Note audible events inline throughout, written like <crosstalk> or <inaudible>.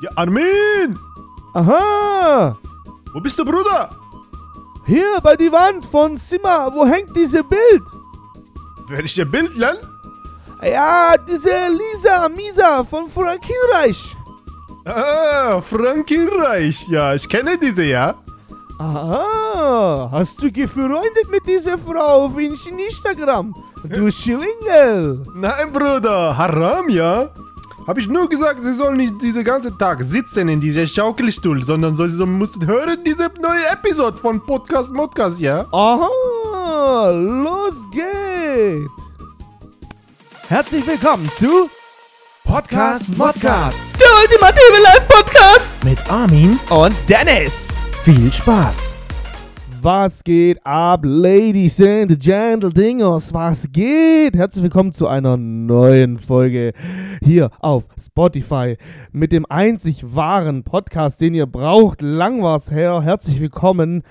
Ja, Armin! Aha! Wo bist du, Bruder? Hier bei die Wand von Zimmer, wo hängt diese Bild? Werde ich dir Bildern? Ja, diese Lisa Misa von Frankenreich. Ah, Frankenreich. Ja, ich kenne diese, ja. Aha, hast du gefreundet mit dieser Frau auf Instagram? Du Schlingel. Nein, Bruder, Haram, ja. Habe ich nur gesagt, sie sollen nicht diesen ganzen Tag sitzen in diesem Schaukelstuhl, sondern sie so müssen hören diese neue Episode von Podcast Modcast, ja? Aha, los geht's. Herzlich willkommen zu Podcast Modcast der ultimative Live-Podcast mit Armin. und Dennis. Viel Spaß. Was geht ab, Ladies and Gentledingers? Was geht? Herzlich willkommen zu einer neuen Folge hier auf Spotify mit dem einzig wahren Podcast, den ihr braucht. Lang war's her. Herzlich willkommen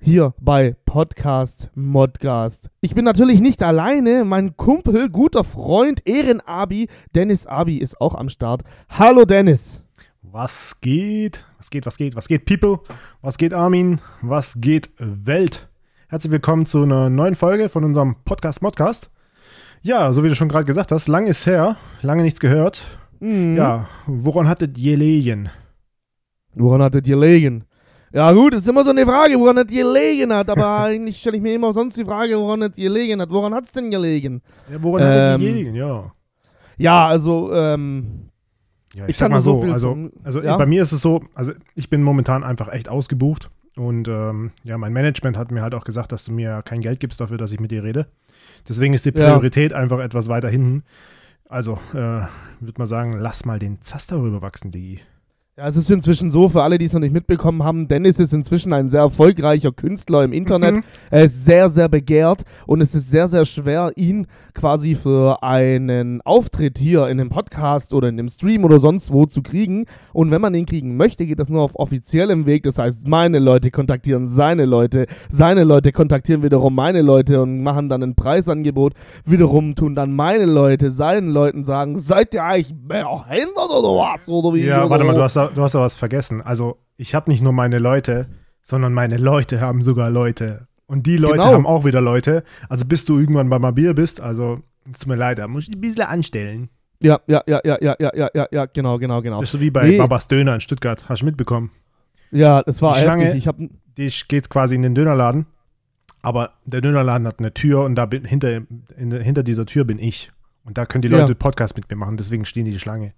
hier bei Podcast Modcast. Ich bin natürlich nicht alleine. Mein Kumpel, guter Freund, Ehrenabi, Dennis Abi ist auch am Start. Hallo Dennis. Was geht? Was geht, was geht, was geht, People? Was geht, Armin? Was geht, Welt? Herzlich willkommen zu einer neuen Folge von unserem Podcast Modcast. Ja, so wie du schon gerade gesagt hast, lang ist her, lange nichts gehört. Mhm. Ja, woran hattet ihr gelegen? Woran hat es gelegen? Ja gut, ist immer so eine Frage, woran es gelegen hat, aber <laughs> eigentlich stelle ich mir immer sonst die Frage, woran es gelegen hat. Woran hat es denn gelegen? Ja, woran hattet ihr Ähm, gelegen? Ja. Ja, also, ähm, Ja, ich kann nur so viel also, von- also ja? bei mir ist es so, also ich bin momentan einfach echt ausgebucht und ähm, ja, mein Management hat mir halt auch gesagt, dass du mir kein Geld gibst dafür, dass ich mit dir rede. Deswegen ist die Ja. Priorität einfach etwas weiter hinten. Also, äh, würde mal sagen, lass mal den Zaster rüberwachsen, Digi. Ja, es ist inzwischen so, für alle, die es noch nicht mitbekommen haben, Dennis ist inzwischen ein sehr erfolgreicher Künstler im Internet. Mhm. Er ist sehr, sehr begehrt und es ist sehr, sehr schwer, ihn quasi für einen Auftritt hier in einem Podcast oder in einem Stream oder sonst wo zu kriegen. Und wenn man ihn kriegen möchte, geht das nur auf offiziellem Weg. Das heißt, meine Leute kontaktieren seine Leute, seine Leute kontaktieren wiederum meine Leute und machen dann ein Preisangebot. Wiederum tun dann meine Leute seinen Leuten sagen, seid ihr eigentlich behindert oder was? Oder wie? Ja, oder warte mal, du hast, da, du hast aber was vergessen. Also, ich habe nicht nur meine Leute, sondern meine Leute haben sogar Leute. Und die Leute genau. haben auch wieder Leute. Also, bis du irgendwann bei Mabier bist, also, tut mir leid, da muss ich ein bisschen anstellen. Ja, ja, ja, ja, ja, ja, ja, ja, genau, genau, genau. Das ist so wie bei nee. Babas Döner in Stuttgart. Hast du mitbekommen? Ja, das war die Schlange. Ich hab... Die geht quasi in den Dönerladen, aber der Dönerladen hat eine Tür und da bin, hinter, in, hinter dieser Tür bin ich. Und da können die Leute ja. Podcast mit mir machen, deswegen stehen die Schlange.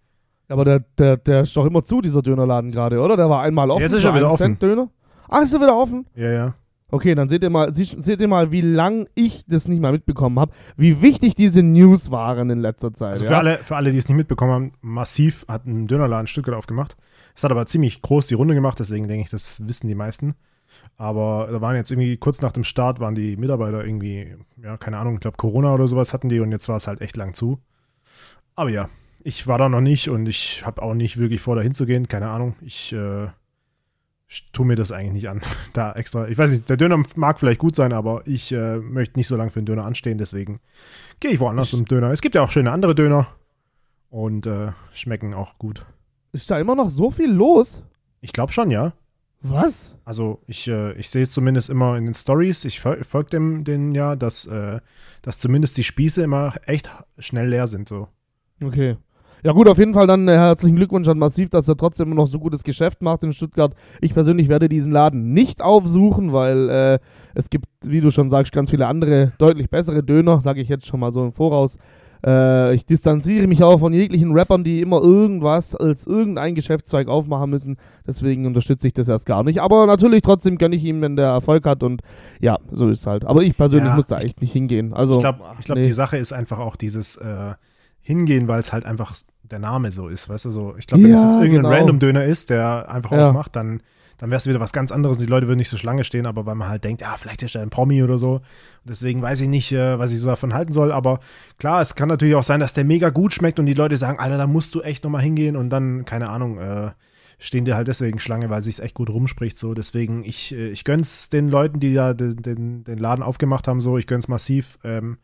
Aber der, der, der ist doch immer zu, dieser Dönerladen gerade, oder? Der war einmal offen. Jetzt ist er wieder offen. Cent Döner. Ach, ist er wieder offen? Ja, ja. Okay, dann seht ihr mal, seht ihr mal, wie lang ich das nicht mal mitbekommen habe, wie wichtig diese News waren in letzter Zeit. Also ja? für, alle, für alle, die es nicht mitbekommen haben, Massiv hat einen Dönerladen Stuttgart aufgemacht. Es hat aber ziemlich groß die Runde gemacht, deswegen denke ich, das wissen die meisten. Aber da waren jetzt irgendwie kurz nach dem Start, waren die Mitarbeiter irgendwie, ja, keine Ahnung, ich glaube Corona oder sowas hatten die und jetzt war es halt echt lang zu. Aber ja, ich war da noch nicht und ich habe auch nicht wirklich vor, da hinzugehen, keine Ahnung. Ich äh, ich tue mir das eigentlich nicht an. <laughs> Da extra, ich weiß nicht, der Döner mag vielleicht gut sein, aber ich äh, möchte nicht so lange für den Döner anstehen, deswegen gehe ich woanders Ich- zum Döner. Es gibt ja auch schöne andere Döner und äh, schmecken auch gut. Ist da immer noch so viel los? Ich glaube schon, ja. Was? Also ich, äh, ich sehe es zumindest immer in den Stories. Ich fol folge dem den ja, dass, äh, dass zumindest die Spieße immer echt schnell leer sind. So. Okay. Ja gut, auf jeden Fall dann äh, herzlichen Glückwunsch an Massiv, dass er trotzdem immer noch so gutes Geschäft macht in Stuttgart. Ich persönlich werde diesen Laden nicht aufsuchen, weil äh, es gibt, wie du schon sagst, ganz viele andere, deutlich bessere Döner, sage ich jetzt schon mal so im Voraus. Äh, ich distanziere mich auch von jeglichen Rappern, die immer irgendwas als irgendein Geschäftszweig aufmachen müssen. Deswegen unterstütze ich das erst gar nicht. Aber natürlich trotzdem gönne ich ihm, wenn der Erfolg hat und ja, so ist es halt. Aber ich persönlich Ja, muss da echt nicht hingehen. Also, Ich glaube, glaub, nee. die Sache ist einfach auch dieses äh, Hingehen, weil es halt einfach der Name so ist. Weißt du, so. Ich glaube, wenn es Ja, jetzt irgendein genau. Random-Döner ist, der einfach Ja. aufmacht, dann, dann wäre es wieder was ganz anderes. Die Leute würden nicht so Schlange stehen, aber weil man halt denkt, ja, vielleicht ist er ein Promi oder so. Und deswegen weiß ich nicht, äh, was ich so davon halten soll. Aber klar, es kann natürlich auch sein, dass der mega gut schmeckt und die Leute sagen, Alter, da musst du echt nochmal hingehen und dann, keine Ahnung, äh, stehen die halt deswegen Schlange, weil sich echt gut rumspricht. So, deswegen, ich, äh, ich gönn's den Leuten, die ja den, den, den Laden aufgemacht haben, so, ich gönn's massiv. Ähm,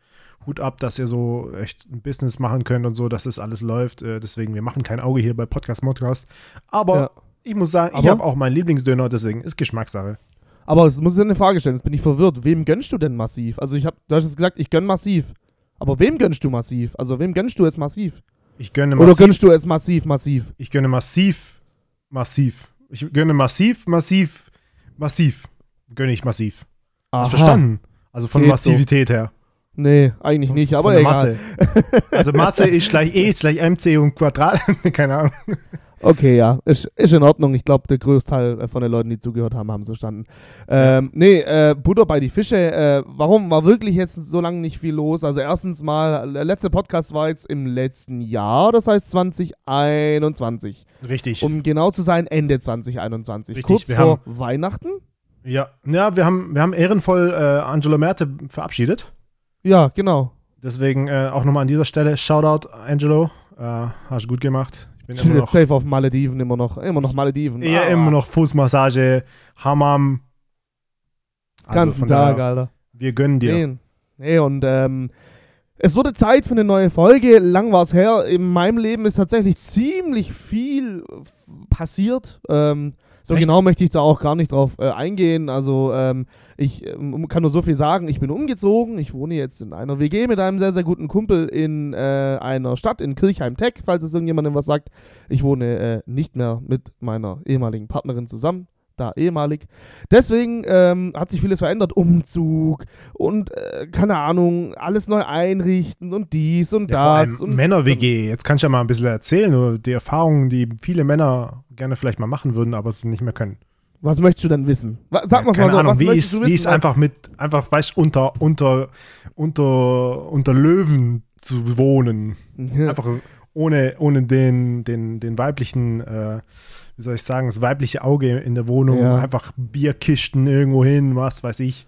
Hut ab, dass ihr so echt ein Business machen könnt und so, dass das alles läuft. Äh, deswegen, wir machen kein Auge hier bei Podcast Modcast. Aber Ja. ich muss sagen, ich Aber- habe auch meinen Lieblingsdöner, deswegen ist Geschmackssache. Aber es muss ich eine Frage stellen, jetzt bin ich verwirrt. Wem gönnst du denn massiv? Also ich hab, du hast jetzt gesagt, ich gönn massiv. Aber wem gönnst du massiv? Also wem gönnst du es massiv? Ich gönne Oder massiv. gönnst du es massiv, massiv? Ich gönne massiv, massiv. Ich gönne massiv, massiv, massiv. Gönne ich massiv. Aha. Hast verstanden? Also von Geht Massivität her. Nee, eigentlich nicht, aber egal. Masse. <laughs> Also Masse ist gleich E ist gleich MC und Quadrat. <laughs> Keine Ahnung. Okay, ja, ist, ist in Ordnung. Ich glaube, der Großteil äh, von den Leuten, die zugehört haben, haben es verstanden. Ähm, nee, äh, Butter bei die Fische. Äh, warum war wirklich jetzt so lange nicht viel los? Also erstens mal, der letzte Podcast war jetzt im letzten Jahr, das heißt 2021. Richtig. Um genau zu sein, Ende 2021. Richtig, Kurz wir vor Weihnachten? ja, ja wir, haben, wir haben ehrenvoll äh, Angelo Merte verabschiedet. Ja, genau. Deswegen äh, auch nochmal an dieser Stelle Shoutout, Angelo. Äh, hast du gut gemacht. Ich bin immer noch, safe auf Malediven, immer noch, immer noch Malediven. ja, Ah, immer noch Fußmassage, Hammam. Also ganzen Tag, daher, Alter. Wir gönnen dir. Nee, nee und ähm, es wurde Zeit für eine neue Folge. Lang war es her. In meinem Leben ist tatsächlich ziemlich viel passiert. Ähm, so Echt? genau möchte ich da auch gar nicht drauf äh, eingehen. Also ähm, ich ähm, kann nur so viel sagen. Ich bin umgezogen. Ich wohne jetzt in einer WG mit einem sehr, sehr guten Kumpel in äh, einer Stadt in Kirchheim-Tech, falls es irgendjemandem was sagt. Ich wohne äh, nicht mehr mit meiner ehemaligen Partnerin zusammen. Da ehemalig. Deswegen ähm, hat sich vieles verändert. Umzug und äh, keine Ahnung, alles neu einrichten und dies und Ja, das. und Männer-WG. Jetzt kannst du ja mal ein bisschen erzählen, nur die Erfahrungen, die viele Männer gerne vielleicht mal machen würden, aber es nicht mehr können. Was möchtest du denn wissen? Sag ja, mal so, Ahnung, was wie ist, du wie wissen? ist einfach mit, einfach, weißt du, unter, unter, unter, unter Löwen zu wohnen. Ja. Einfach ohne, ohne den, den, den weiblichen, äh, wie soll ich sagen, das weibliche Auge in der Wohnung. Ja. Einfach Bierkisten irgendwo hin, was weiß ich.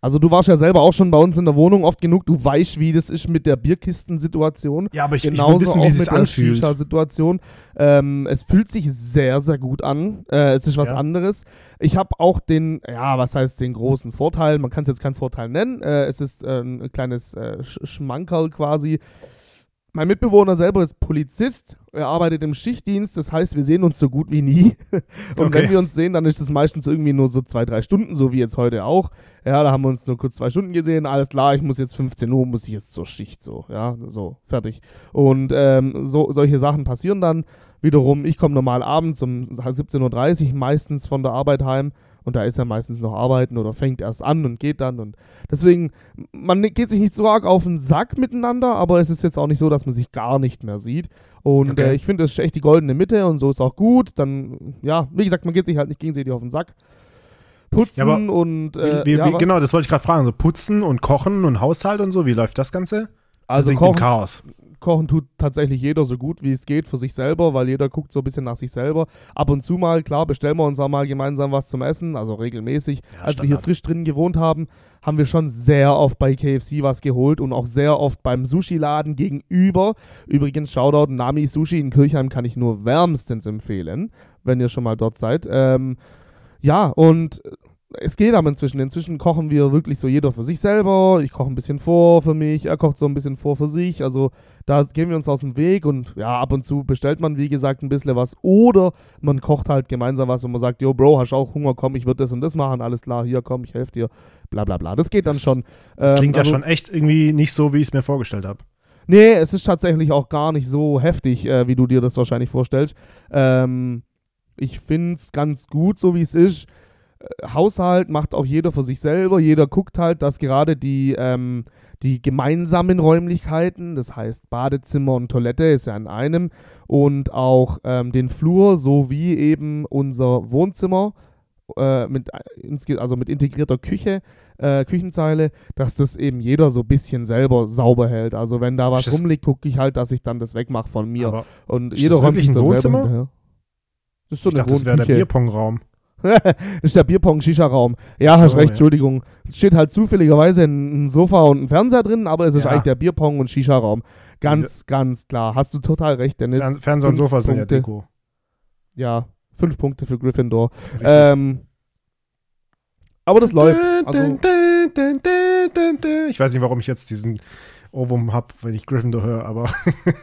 Also du warst ja selber auch schon bei uns in der Wohnung oft genug. Du weißt, wie das ist mit der Bierkistensituation. Ja, aber ich, ich Genauso will wissen, wie es anfühlt. Shisha-Situation. Ähm, es fühlt sich sehr, sehr gut an. Äh, es ist was Ja. anderes. Ich habe auch den, ja, was heißt den großen Vorteil? Man kann es jetzt keinen Vorteil nennen. Äh, es ist äh, ein kleines äh, Sch Schmankerl quasi. Mein Mitbewohner selber ist Polizist. Er arbeitet im Schichtdienst. Das heißt, wir sehen uns so gut wie nie. <laughs> Und Okay. wenn wir uns sehen, dann ist es meistens irgendwie nur so zwei, drei Stunden, so wie jetzt heute auch. Ja, da haben wir uns nur kurz zwei Stunden gesehen. Alles klar, ich muss jetzt 15 Uhr, muss ich jetzt zur Schicht so. Ja, so, fertig. Und ähm, so, solche Sachen passieren dann wiederum. Ich komme normal abends um 17.30 Uhr meistens von der Arbeit heim. Und da ist er meistens noch arbeiten oder fängt erst an und geht dann. Und deswegen, man geht sich nicht so arg auf den Sack miteinander, aber es ist jetzt auch nicht so, dass man sich gar nicht mehr sieht. Und Okay. äh, ich finde, das ist echt die goldene Mitte und so ist auch gut. Dann, ja, wie gesagt, man geht sich halt nicht gegenseitig auf den Sack. Putzen Ja, und. Äh, wie, wie, ja, genau, das wollte ich gerade fragen. So putzen und kochen und Haushalt und so, wie läuft das Ganze? Also das kochen, Chaos. Kochen tut tatsächlich jeder so gut wie es geht für sich selber, weil jeder guckt so ein bisschen nach sich selber. Ab und zu mal, klar, bestellen wir uns auch mal gemeinsam was zum Essen, also regelmäßig. Ja, Als wir hier frisch drin gewohnt haben, haben wir schon sehr oft bei KFC was geholt und auch sehr oft beim Sushi-Laden gegenüber. Übrigens, Shoutout, Nami Sushi in Kirchheim kann ich nur wärmstens empfehlen, wenn ihr schon mal dort seid. Ähm, ja, und es geht aber inzwischen. Inzwischen kochen wir wirklich so jeder für sich selber. Ich koche ein bisschen vor für mich, er kocht so ein bisschen vor für sich. Also da gehen wir uns aus dem Weg und ja, ab und zu bestellt man, wie gesagt, ein bisschen was. Oder man kocht halt gemeinsam was und man sagt, yo, Bro, hast auch Hunger, komm, ich würde das und das machen, alles klar, hier, komm, ich helfe dir, bla bla bla. Das geht dann Das- schon. Das Ähm, klingt ja also- schon echt irgendwie nicht so, wie ich es mir vorgestellt habe. Nee, es ist tatsächlich auch gar nicht so heftig, äh, wie du dir das wahrscheinlich vorstellst. Ähm, ich finde es ganz gut, so wie es ist. Äh, Haushalt macht auch jeder für sich selber. Jeder guckt halt, dass gerade die, ähm, die gemeinsamen Räumlichkeiten, das heißt Badezimmer und Toilette ist ja in einem, und auch ähm, den Flur sowie eben unser Wohnzimmer äh, mit, äh, also mit integrierter Küche, äh, Küchenzeile, dass das eben jeder so ein bisschen selber sauber hält. Also wenn da was rumliegt, gucke ich halt, dass ich dann das wegmache von mir. Aber und jeder räumt sich ein so selber Wohnzimmer? hinterher. Das ist so ich eine dachte, das wäre der. Bierpongraum. Das <laughs> ist der Bierpong-Shisha-Raum. Ja, So, hast recht, ja. Entschuldigung. Es steht halt zufälligerweise ein, Sofa und ein Fernseher drin, aber es ist Ja. eigentlich der Bierpong- und Shisha-Raum. Ganz, ganz klar. Hast du total recht, Dennis. Fern Fernseher und Sofa sind ja. Deko. ja, fünf Punkte für Gryffindor. Ähm, Aber das läuft. Also, Ich weiß nicht, warum ich jetzt diesen Ohrwurm habe, wenn ich Gryffindor höre, aber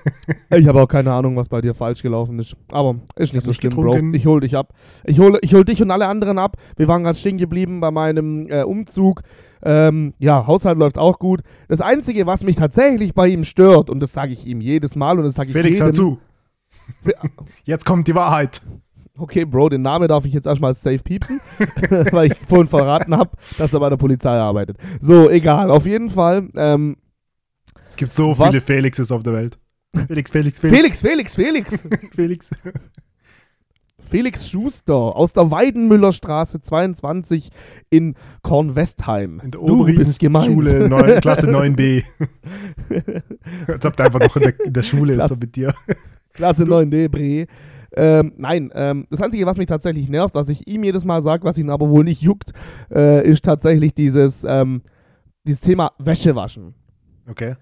<laughs> ich habe auch keine Ahnung, was bei dir falsch gelaufen ist. Aber ist nicht so schlimm, getrunken. Bro. Ich hol dich ab. Ich hole ich hol dich und alle anderen ab. Wir waren gerade stehen geblieben bei meinem äh, Umzug. Ähm, ja, Haushalt läuft auch gut. Das Einzige, was mich tatsächlich bei ihm stört, und das sage ich ihm jedes Mal und das sage ich Felix, jedem, hör zu. <laughs> Jetzt kommt die Wahrheit. Okay, Bro, den Namen darf ich jetzt erstmal safe piepsen, <laughs> weil ich vorhin verraten habe, dass er bei der Polizei arbeitet. So, egal. Auf jeden Fall. Ähm, Es gibt so Was? viele Felixes auf der Welt. <laughs> Felix, Felix, Felix. Felix, Felix, Felix. <laughs> Felix. <laughs> Felix Schuster aus der Weidenmüllerstraße 22 in Kornwestheim. In der du bist gemeint. Schule, 9, Klasse 9b. Als ob der einfach noch in der, in der Schule ist, Klasse- so mit dir. Klasse 9D, Bre. Ähm, nein, ähm, das Einzige, was mich tatsächlich nervt, was ich ihm jedes Mal sage, was ihn aber wohl nicht juckt, äh, ist tatsächlich dieses, ähm, dieses Thema Wäsche waschen. Okay.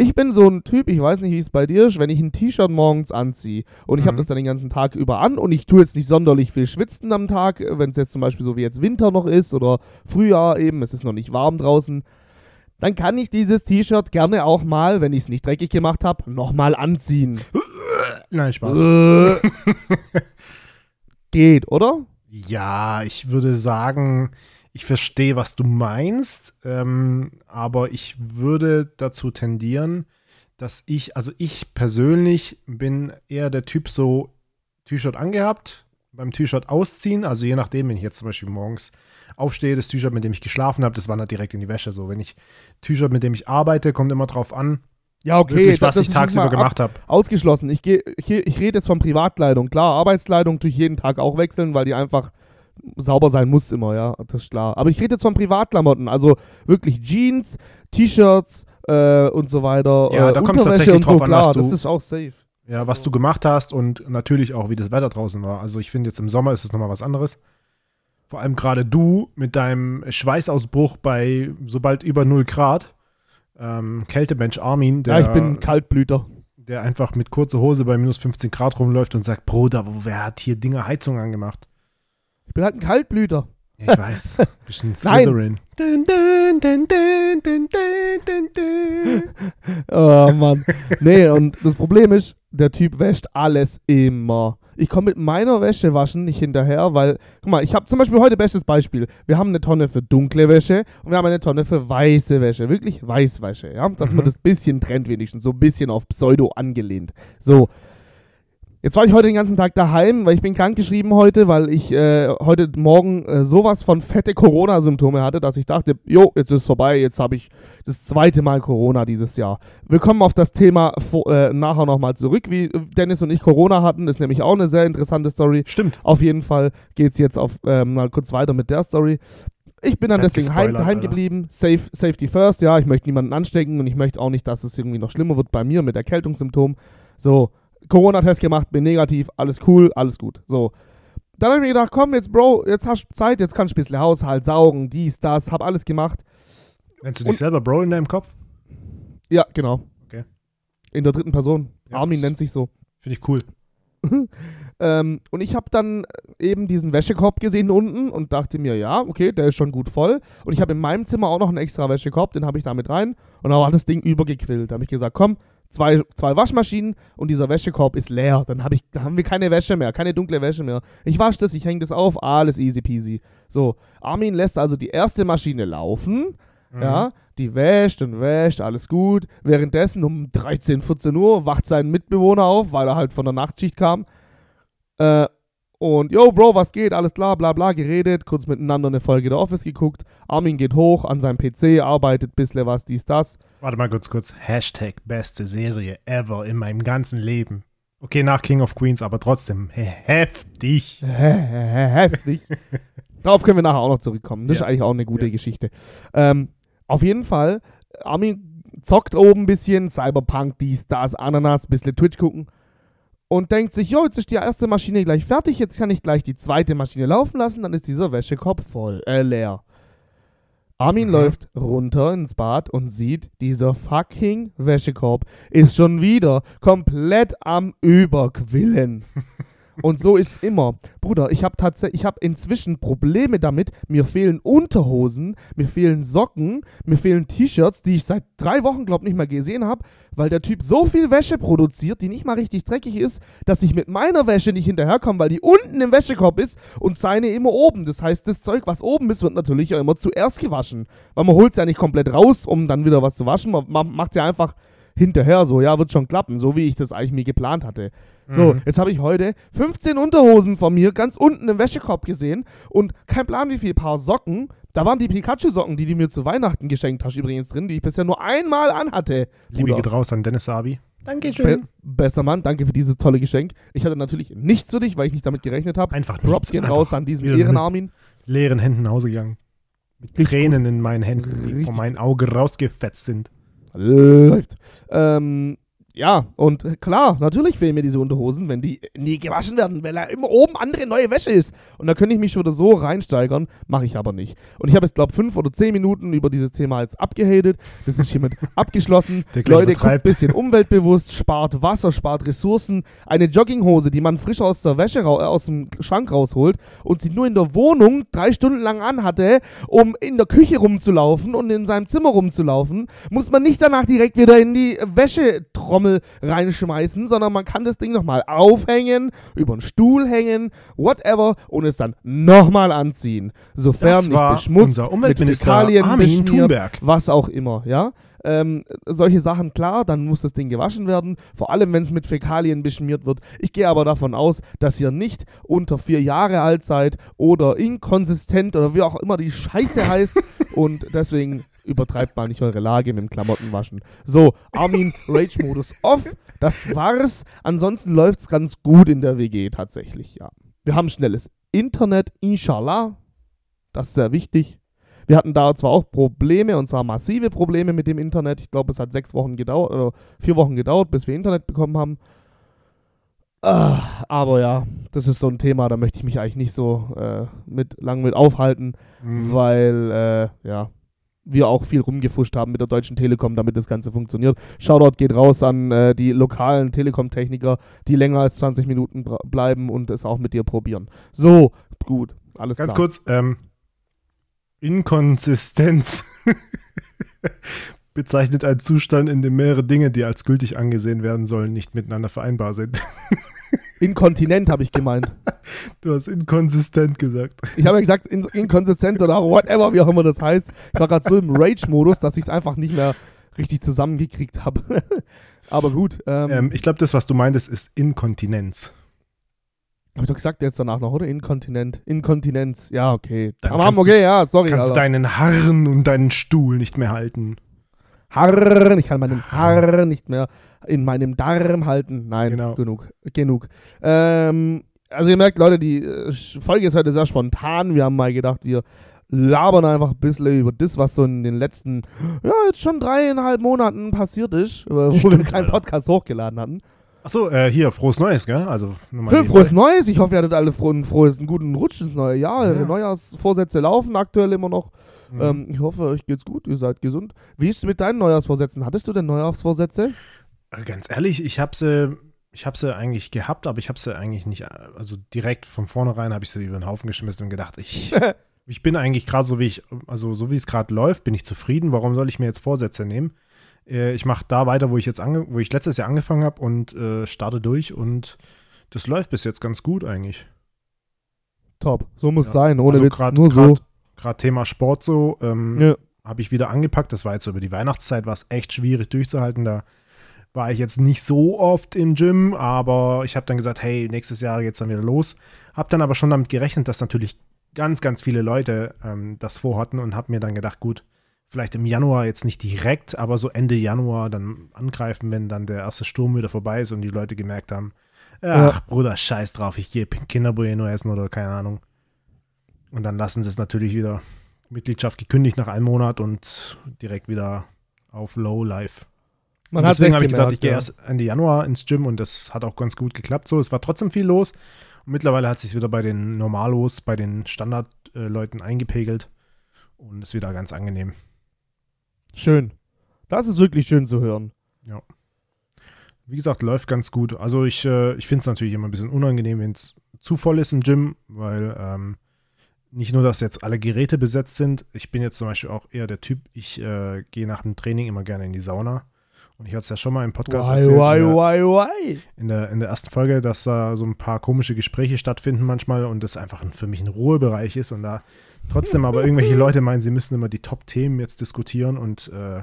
Ich bin so ein Typ, ich weiß nicht, wie es bei dir ist, wenn ich ein T-Shirt morgens anziehe und ich habe Mhm. das dann den ganzen Tag über an und ich tue jetzt nicht sonderlich viel schwitzen am Tag, wenn es jetzt zum Beispiel so wie jetzt Winter noch ist oder Frühjahr eben, es ist noch nicht warm draußen, dann kann ich dieses T-Shirt gerne auch mal, wenn ich es nicht dreckig gemacht habe, nochmal anziehen. Nein, Spaß. Äh, <laughs> Geht, oder? Ja, ich würde sagen, ich verstehe, was du meinst, ähm, aber ich würde dazu tendieren, dass ich, also ich persönlich bin eher der Typ so T-Shirt angehabt, beim T-Shirt ausziehen, also je nachdem, wenn ich jetzt zum Beispiel morgens aufstehe, das T-Shirt, mit dem ich geschlafen habe, das wandert direkt in die Wäsche. So, wenn ich T-Shirt, mit dem ich arbeite, kommt immer drauf an, Ja, okay. wirklich, was das ich tagsüber gemacht habe. Ausgeschlossen. Ich, geh, ich, ich rede jetzt von Privatkleidung. Klar, Arbeitskleidung tue ich jeden Tag auch wechseln, weil die einfach sauber sein muss immer, ja, das ist klar. Aber ich rede jetzt von Privatklamotten, also wirklich Jeans, T-Shirts äh, und so weiter. Ja, äh, da kommt's Unterwäsche tatsächlich und so, drauf an, klar, was du- das ist auch safe. Ja, was du gemacht hast und natürlich auch, wie das Wetter draußen war. Also ich finde jetzt im Sommer ist es nochmal was anderes. Vor allem gerade du mit deinem Schweißausbruch bei sobald über 0 Grad. Ähm, Kältemensch Armin, der, ja, ich bin Kaltblüter. der einfach mit kurzer Hose bei minus 15 Grad rumläuft und sagt, Bruder, wer hat hier Dinge Heizung angemacht? Ich bin halt ein Kaltblüter. Ich weiß. <laughs> Bisschen Nein. Slytherin. Dun, dun, dun, dun, dun, dun, dun. <laughs> Oh Mann. nee, und das Problem ist, der Typ wäscht alles immer. Ich komme mit meiner Wäsche waschen nicht hinterher, weil, guck mal, ich habe zum Beispiel heute bestes Beispiel. Wir haben eine Tonne für dunkle Wäsche und wir haben eine Tonne für weiße Wäsche. Wirklich Weißwäsche, ja. Dass man Mhm. das bisschen trennt wenigstens, so ein bisschen auf Pseudo angelehnt. So. Jetzt war ich heute den ganzen Tag daheim, weil ich bin krankgeschrieben heute, weil ich äh, heute Morgen äh, sowas von fette Corona-Symptome hatte, dass ich dachte, jo, jetzt ist es vorbei, jetzt habe ich das zweite Mal Corona dieses Jahr. Wir kommen auf das Thema äh, nachher nochmal zurück, wie Dennis und ich Corona hatten. Das ist nämlich auch eine sehr interessante Story. Stimmt. Auf jeden Fall geht es jetzt auf, ähm, mal kurz weiter mit der Story. Ich bin dann deswegen heim, gespoilert, heim Alter. geblieben. Safe, safety first, ja. Ich möchte niemanden anstecken und ich möchte auch nicht, dass es irgendwie noch schlimmer wird bei mir mit Erkältungssymptomen. So, Corona-Test gemacht, bin negativ, alles cool, alles gut. So. Dann habe ich mir gedacht, komm, jetzt, Bro, jetzt hast du Zeit, jetzt kannst du ein bisschen Haushalt saugen, dies, das, hab alles gemacht. Nennst du dich Und- selber Bro in deinem Kopf? Ja, genau. Okay. In der dritten Person. Ja, Armin nennt sich so. Finde ich cool. <laughs> Ähm, und ich habe dann eben diesen Wäschekorb gesehen unten und dachte mir, ja, okay, der ist schon gut voll. Und ich habe in meinem Zimmer auch noch einen extra Wäschekorb, den habe ich da mit rein. Und da war das Ding übergequillt. Da habe ich gesagt, komm, zwei, zwei Waschmaschinen und dieser Wäschekorb ist leer. Dann hab ich, da haben wir keine Wäsche mehr, keine dunkle Wäsche mehr. Ich wasche das, ich hänge das auf, alles easy peasy. So, Armin lässt also die erste Maschine laufen. Mhm. Ja, die wäscht und wäscht, alles gut. Währenddessen um 13, 14 Uhr wacht sein Mitbewohner auf, weil er halt von der Nachtschicht kam. Äh, und, yo, Bro, was geht? Alles klar, bla bla, geredet, kurz miteinander eine Folge der Office geguckt. Armin geht hoch an seinem PC, arbeitet bisschen was, dies, das. Warte mal kurz, kurz. Hashtag beste Serie ever in meinem ganzen Leben. Okay, nach King of Queens, aber trotzdem he heftig. <laughs> Heftig. <laughs> Darauf können wir nachher auch noch zurückkommen. Das Ja. ist eigentlich auch eine gute Ja. Geschichte. Ähm, auf jeden Fall, Armin zockt oben ein bisschen, Cyberpunk, dies, das, Ananas, bisschen Twitch gucken und denkt sich, jo, jetzt ist die erste Maschine gleich fertig, jetzt kann ich gleich die zweite Maschine laufen lassen, dann ist dieser Wäschekorb voll, äh, leer. Armin Mhm. läuft runter ins Bad und sieht, dieser fucking Wäschekorb ist schon wieder komplett am Überquillen. <laughs> Und so ist immer. Bruder, ich habe tatsächlich, ich habe inzwischen Probleme damit. Mir fehlen Unterhosen, mir fehlen Socken, mir fehlen T-Shirts, die ich seit drei Wochen, glaube ich, nicht mehr gesehen habe, weil der Typ so viel Wäsche produziert, die nicht mal richtig dreckig ist, dass ich mit meiner Wäsche nicht hinterherkomme, weil die unten im Wäschekorb ist und seine immer oben. Das heißt, das Zeug, was oben ist, wird natürlich ja immer zuerst gewaschen. Weil man holt es ja nicht komplett raus, um dann wieder was zu waschen. Man macht ja einfach hinterher so, ja, wird schon klappen, so wie ich das eigentlich mir geplant hatte. So, Mhm. jetzt habe ich heute 15 Unterhosen von mir ganz unten im Wäschekorb gesehen und kein Plan, wie viel Paar Socken. Da waren die Pikachu-Socken, die du mir zu Weihnachten geschenkt hast, übrigens drin, die ich bisher nur einmal anhatte. Liebe geht raus an Dennis Sabi. Be Dankeschön. bester Mann, danke für dieses tolle Geschenk. Ich hatte natürlich nichts für dich, weil ich nicht damit gerechnet habe. Einfach Props nichts, gehen einfach raus an diesen mit Ehrenarmin. leeren Händen nach Hause gegangen. Mit Richtig Tränen in meinen Händen, die Richtig von meinem Auge rausgefetzt sind. Läuft. Ähm, ja, und klar, natürlich fehlen mir diese Unterhosen, wenn die nie gewaschen werden, weil da immer oben andere neue Wäsche ist. Und da könnte ich mich schon wieder so reinsteigern, mache ich aber nicht. Und ich habe jetzt, glaube fünf oder zehn Minuten über dieses Thema jetzt abgehatet. Das ist hiermit <laughs> abgeschlossen. Leute, guckt ein bisschen umweltbewusst, spart Wasser, spart Ressourcen. Eine Jogginghose, die man frisch aus der Wäsche, äh, aus dem Schrank rausholt und sie nur in der Wohnung drei Stunden lang anhatte, um in der Küche rumzulaufen und in seinem Zimmer rumzulaufen, muss man nicht danach direkt wieder in die Wäschetrommel reinschmeißen, sondern man kann das Ding nochmal aufhängen, über den Stuhl hängen, whatever, und es dann nochmal anziehen. Sofern Das nicht beschmutzt, mit Fäkalien Armin beschmiert, Thunberg. was auch immer, ja. Ähm, solche Sachen, klar, dann muss das Ding gewaschen werden, vor allem wenn es mit Fäkalien beschmiert wird. Ich gehe aber davon aus, dass ihr nicht unter vier Jahre alt seid oder inkonsistent oder wie auch immer die Scheiße heißt <laughs> und deswegen übertreibt mal nicht eure Lage mit dem Klamottenwaschen. So, Armin, <laughs> Rage-Modus off, das war's. Ansonsten läuft's ganz gut in der WG tatsächlich, ja. Wir haben schnelles Internet, inshallah. Das ist sehr wichtig. Wir hatten da zwar auch Probleme, und zwar massive Probleme mit dem Internet. Ich glaube, es hat sechs Wochen gedauert, oder vier Wochen gedauert, bis wir Internet bekommen haben. Ah, aber ja, das ist so ein Thema, da möchte ich mich eigentlich nicht so äh, mit, lang mit aufhalten, Mhm. weil, äh, ja, wir auch viel rumgefuscht haben mit der Deutschen Telekom, damit das Ganze funktioniert. Shoutout geht raus an äh, die lokalen Telekom-Techniker, die länger als 20 Minuten bleiben und es auch mit dir probieren. So, gut, alles Ganz klar. kurz, ähm, Inkonsistenz <laughs> bezeichnet einen Zustand, in dem mehrere Dinge, die als gültig angesehen werden sollen, nicht miteinander vereinbar sind. <laughs> Inkontinent habe ich gemeint. Du hast inkonsistent gesagt. Ich habe ja gesagt, in, inkonsistent oder whatever, wie auch immer das heißt. Ich war gerade so im Rage-Modus, dass ich es einfach nicht mehr richtig zusammengekriegt habe. <laughs> Aber gut. Ähm, Ähm, ich glaube, das, was du meintest, ist Inkontinenz. habe ich doch gesagt jetzt danach noch, oder? Inkontinent. Inkontinenz. Ja, okay. Dann kannst okay, ja, sorry. Kannst Alter. deinen Harren und deinen Stuhl nicht mehr halten. Harren, ich kann meinen Harren nicht mehr in meinem Darm halten. Nein, Genau. genug. Genug. Ähm, also ihr merkt, Leute, die Folge ist heute sehr spontan. Wir haben mal gedacht, wir labern einfach ein bisschen über das, was so in den letzten, ja, jetzt schon dreieinhalb Monaten passiert ist, wo wir Stimmt, keinen Alter. Podcast hochgeladen hatten. Achso, äh, hier, frohes Neues, gell? Also, Schön, frohes Neues. Ich hoffe, ihr hattet alle frohes, einen guten Rutsch ins neue Jahr. Ja. Neujahrsvorsätze laufen aktuell immer noch. Mhm. Ähm, ich hoffe, euch geht's gut, ihr seid gesund. Wie ist es mit deinen Neujahrsvorsätzen? Hattest du denn Neujahrsvorsätze? Äh, Ganz ehrlich, ich habe sie, ich habe sie eigentlich gehabt, aber ich habe sie eigentlich nicht, also direkt von vornherein habe ich sie über den Haufen geschmissen und gedacht, ich, <laughs> ich bin eigentlich gerade so wie ich, also so wie es gerade läuft, bin ich zufrieden. Warum soll ich mir jetzt Vorsätze nehmen? Äh, ich mache da weiter, wo ich jetzt ange wo ich letztes Jahr angefangen habe und äh, starte durch und das läuft bis jetzt ganz gut eigentlich. Top, so muss Ja. sein, ohne also Witz, grad, nur so. Gerade Thema Sport so, ähm, Ja. habe ich wieder angepackt. Das war jetzt so über die Weihnachtszeit, war es echt schwierig durchzuhalten. Da war ich jetzt nicht so oft im Gym, aber ich habe dann gesagt, hey, nächstes Jahr geht's dann wieder los. Habe dann aber schon damit gerechnet, dass natürlich ganz, ganz viele Leute ähm, das vorhatten und habe mir dann gedacht, gut, vielleicht im Januar jetzt nicht direkt, aber so Ende Januar dann angreifen, wenn dann der erste Sturm wieder vorbei ist und die Leute gemerkt haben, ach Bruder, scheiß drauf, ich gehe Kinderbueno essen oder keine Ahnung. Und dann lassen sie es natürlich wieder Mitgliedschaft gekündigt nach einem Monat und direkt wieder auf Low Life. Deswegen habe ich gesagt, ich gehe ja. erst Ende Januar ins Gym und das hat auch ganz gut geklappt. So, es war trotzdem viel los. Und mittlerweile hat sich wieder bei den Normalos, bei den Standardleuten eingepegelt und ist wieder ganz angenehm. Schön. Das ist wirklich schön zu hören. wie gesagt, läuft ganz gut. Also ich, äh, ich finde es natürlich immer ein bisschen unangenehm, wenn es zu voll ist im Gym, weil ähm, nicht nur, dass jetzt alle Geräte besetzt sind. Ich bin jetzt zum Beispiel auch eher der Typ, ich äh, gehe nach dem Training immer gerne in die Sauna. Und ich hatte es ja schon mal im Podcast Why, erzählt. why, in, der, why, why? in, der, in der ersten Folge, dass da so ein paar komische Gespräche stattfinden manchmal und das einfach ein, für mich ein Ruhebereich ist und da trotzdem aber irgendwelche <laughs> Leute meinen, sie müssen immer die Top-Themen jetzt diskutieren und äh,